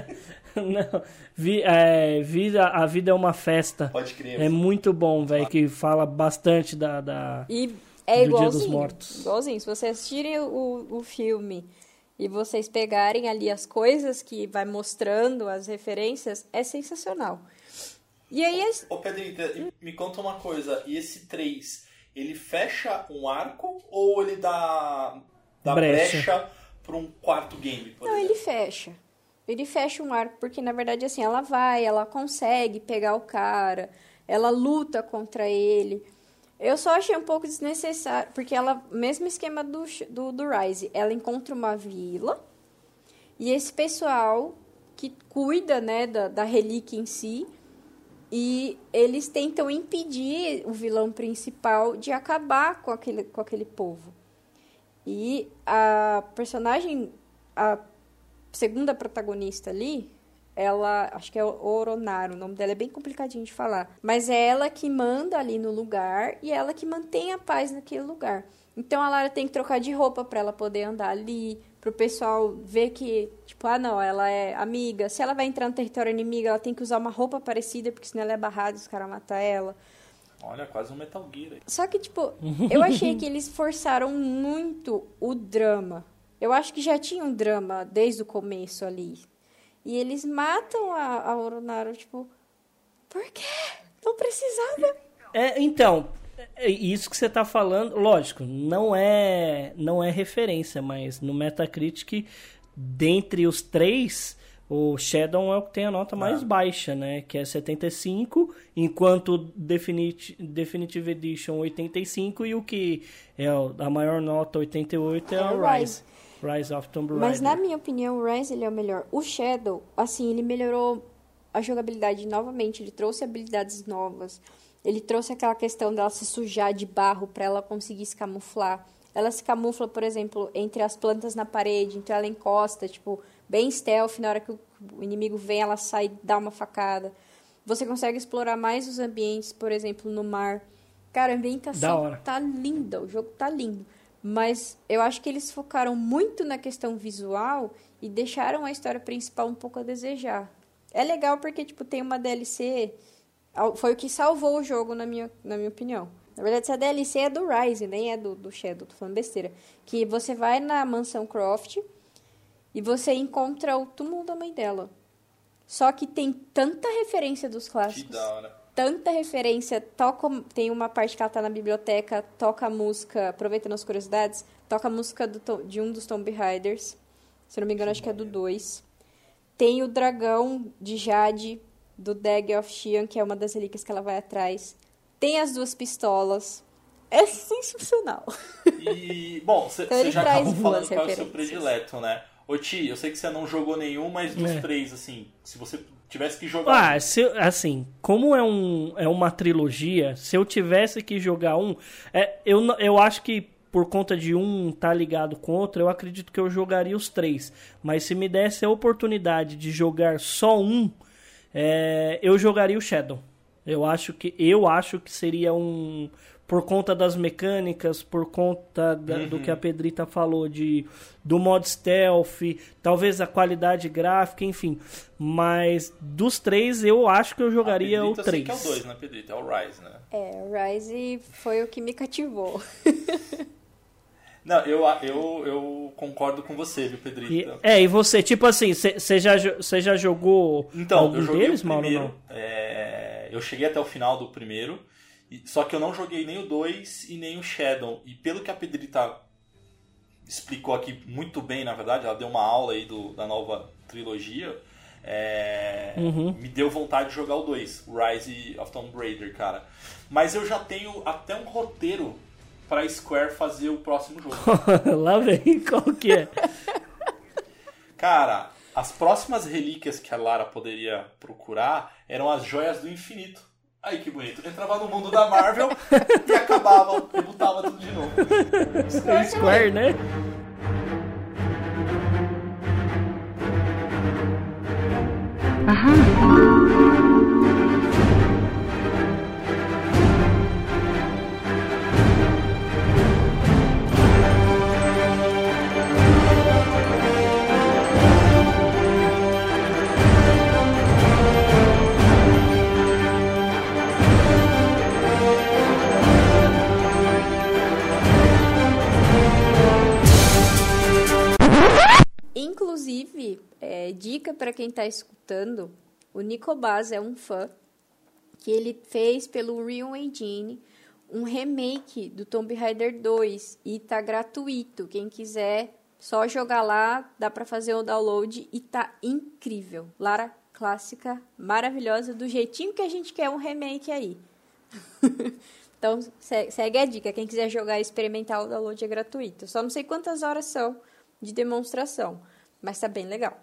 não. Vi, é, vida, a vida é uma festa. Pode crer. É muito bom, velho, que fala bastante da. da... E é Do Dia igualzinho. dos Mortos. Igualzinho. Se vocês assistirem o, o filme e vocês pegarem ali as coisas que vai mostrando, as referências, é sensacional. E aí, as- Ô Pedrita, e me conta uma coisa, e esse 3, ele fecha um arco ou ele dá, dá Brecha. brecha para um quarto game, por não, exemplo? ele fecha. Ele fecha um arco, porque na verdade, assim, ela vai, ela consegue pegar o cara, ela luta contra ele. Eu só achei um pouco desnecessário, porque ela, mesmo esquema do, do, do Rise, ela encontra uma vila e esse pessoal que cuida, né, da, da relíquia em si, e eles tentam impedir o vilão principal de acabar com aquele, com aquele povo. E a personagem, a segunda protagonista ali, ela, acho que é Oronaru, o nome dela é bem complicadinho de falar, mas é ela que manda ali no lugar e ela que mantém a paz naquele lugar. Então a Lara tem que trocar de roupa para ela poder andar ali, pro pessoal ver que, tipo, ah, não, ela é amiga. Se ela vai entrar no território inimigo, ela tem que usar uma roupa parecida, porque senão ela é barrada e os caras matam ela. Olha, quase um Metal Gear aí. Só que, tipo, eu achei que eles forçaram muito o drama. Eu acho que já tinha um drama desde o começo ali. E eles matam a, a Oronaru, tipo, por quê? Não precisava. É, então, isso que você tá falando, lógico, não é não é referência, mas no Metacritic, dentre os três, o Shadow é o que tem a nota mais baixa, né? Que é 75, enquanto o Definite, Definitive Edition 85 e o que é a maior nota 88 é, É o o Rise. Rise of Tomb Raider. Mas na minha opinião, o Rise ele é o melhor. O Shadow, assim, ele melhorou a jogabilidade novamente, ele trouxe habilidades novas. Ele trouxe aquela questão dela se sujar de barro para ela conseguir se camuflar. Ela se camufla, por exemplo, entre as plantas na parede, então ela encosta, tipo, bem stealth, na hora que o inimigo vem, ela sai e dá uma facada. Você consegue explorar mais os ambientes, por exemplo, no mar. Cara, a ambientação tá linda, o jogo tá lindo. Mas eu acho que eles focaram muito na questão visual e deixaram a história principal um pouco a desejar. É legal porque, tipo, tem uma DLC. Foi o que salvou o jogo, na minha, na minha opinião. Na verdade, essa DLC é do Rise, nem é do, do Shadow, tô falando besteira. Que você vai na mansão Croft e você encontra o túmulo da mãe dela. Só que tem tanta referência dos Que clássicos da hora. tanta referência, toca, tem uma parte que ela tá na biblioteca, toca a música, aproveitando as curiosidades, toca a música do de um dos Tomb Raiders, se não me engano, acho que é do 2. Tem o dragão de Jade, do Dag of Xian, que é uma das relíquias que ela vai atrás. Tem as duas pistolas. É sensacional. E, bom, você Então já traz acabou falando qual é o seu predileto, né? Ô Ti, eu sei que você não jogou nenhum, mas dos É. três, assim, se você tivesse que jogar. Ah, se, eu- assim, como é, um, é uma trilogia, se eu tivesse que jogar um, é, eu, eu acho que por conta de um tá ligado com outro, eu acredito que eu jogaria os três. Mas se me desse a oportunidade de jogar só um, é, eu jogaria o Shadow. Eu acho que eu acho que seria um por conta das mecânicas, por conta da- do que a Pedrita falou de do modo stealth, talvez a qualidade gráfica, enfim. Mas dos três eu acho que eu jogaria o Pedrito, eu sei 3. que é o 2, né, Pedrito? É o Rise, né? É, o Rise foi o que me cativou. Não, eu, eu, eu concordo com você, viu, Pedrito? E- é, e você, tipo assim, você já, cê já jogou Então, algum eu joguei deles, o Mauro? primeiro. Não? é, eu cheguei até o final do primeiro. e- Só que eu não joguei nem o 2 e nem o Shadow. E pelo que a Pedrita explicou aqui muito bem, na verdade, ela deu uma aula aí do, da nova trilogia. É, Uhum. Me deu vontade de jogar o 2, Rise of Tomb Raider, cara. Mas eu já tenho até um roteiro pra Square fazer o próximo jogo. Lá vem, qual que é? Cara, as próximas relíquias que a Lara poderia procurar eram as joias do infinito. Aí que bonito. Entrava no mundo da Marvel e acabava, e botava tudo de novo. É Square, né? Inclusive, é, dica para quem tá escutando, o Nicobaz é um fã que ele fez pelo Real Engine um remake do Tomb Raider 2 e tá gratuito. Quem quiser, só jogar lá, dá para fazer o download e tá incrível. Lara clássica, maravilhosa, do jeitinho que a gente quer um remake aí. então, se- segue a dica. Quem quiser jogar e experimentar, o download é gratuito. Só não sei quantas horas são de demonstração, mas tá bem legal.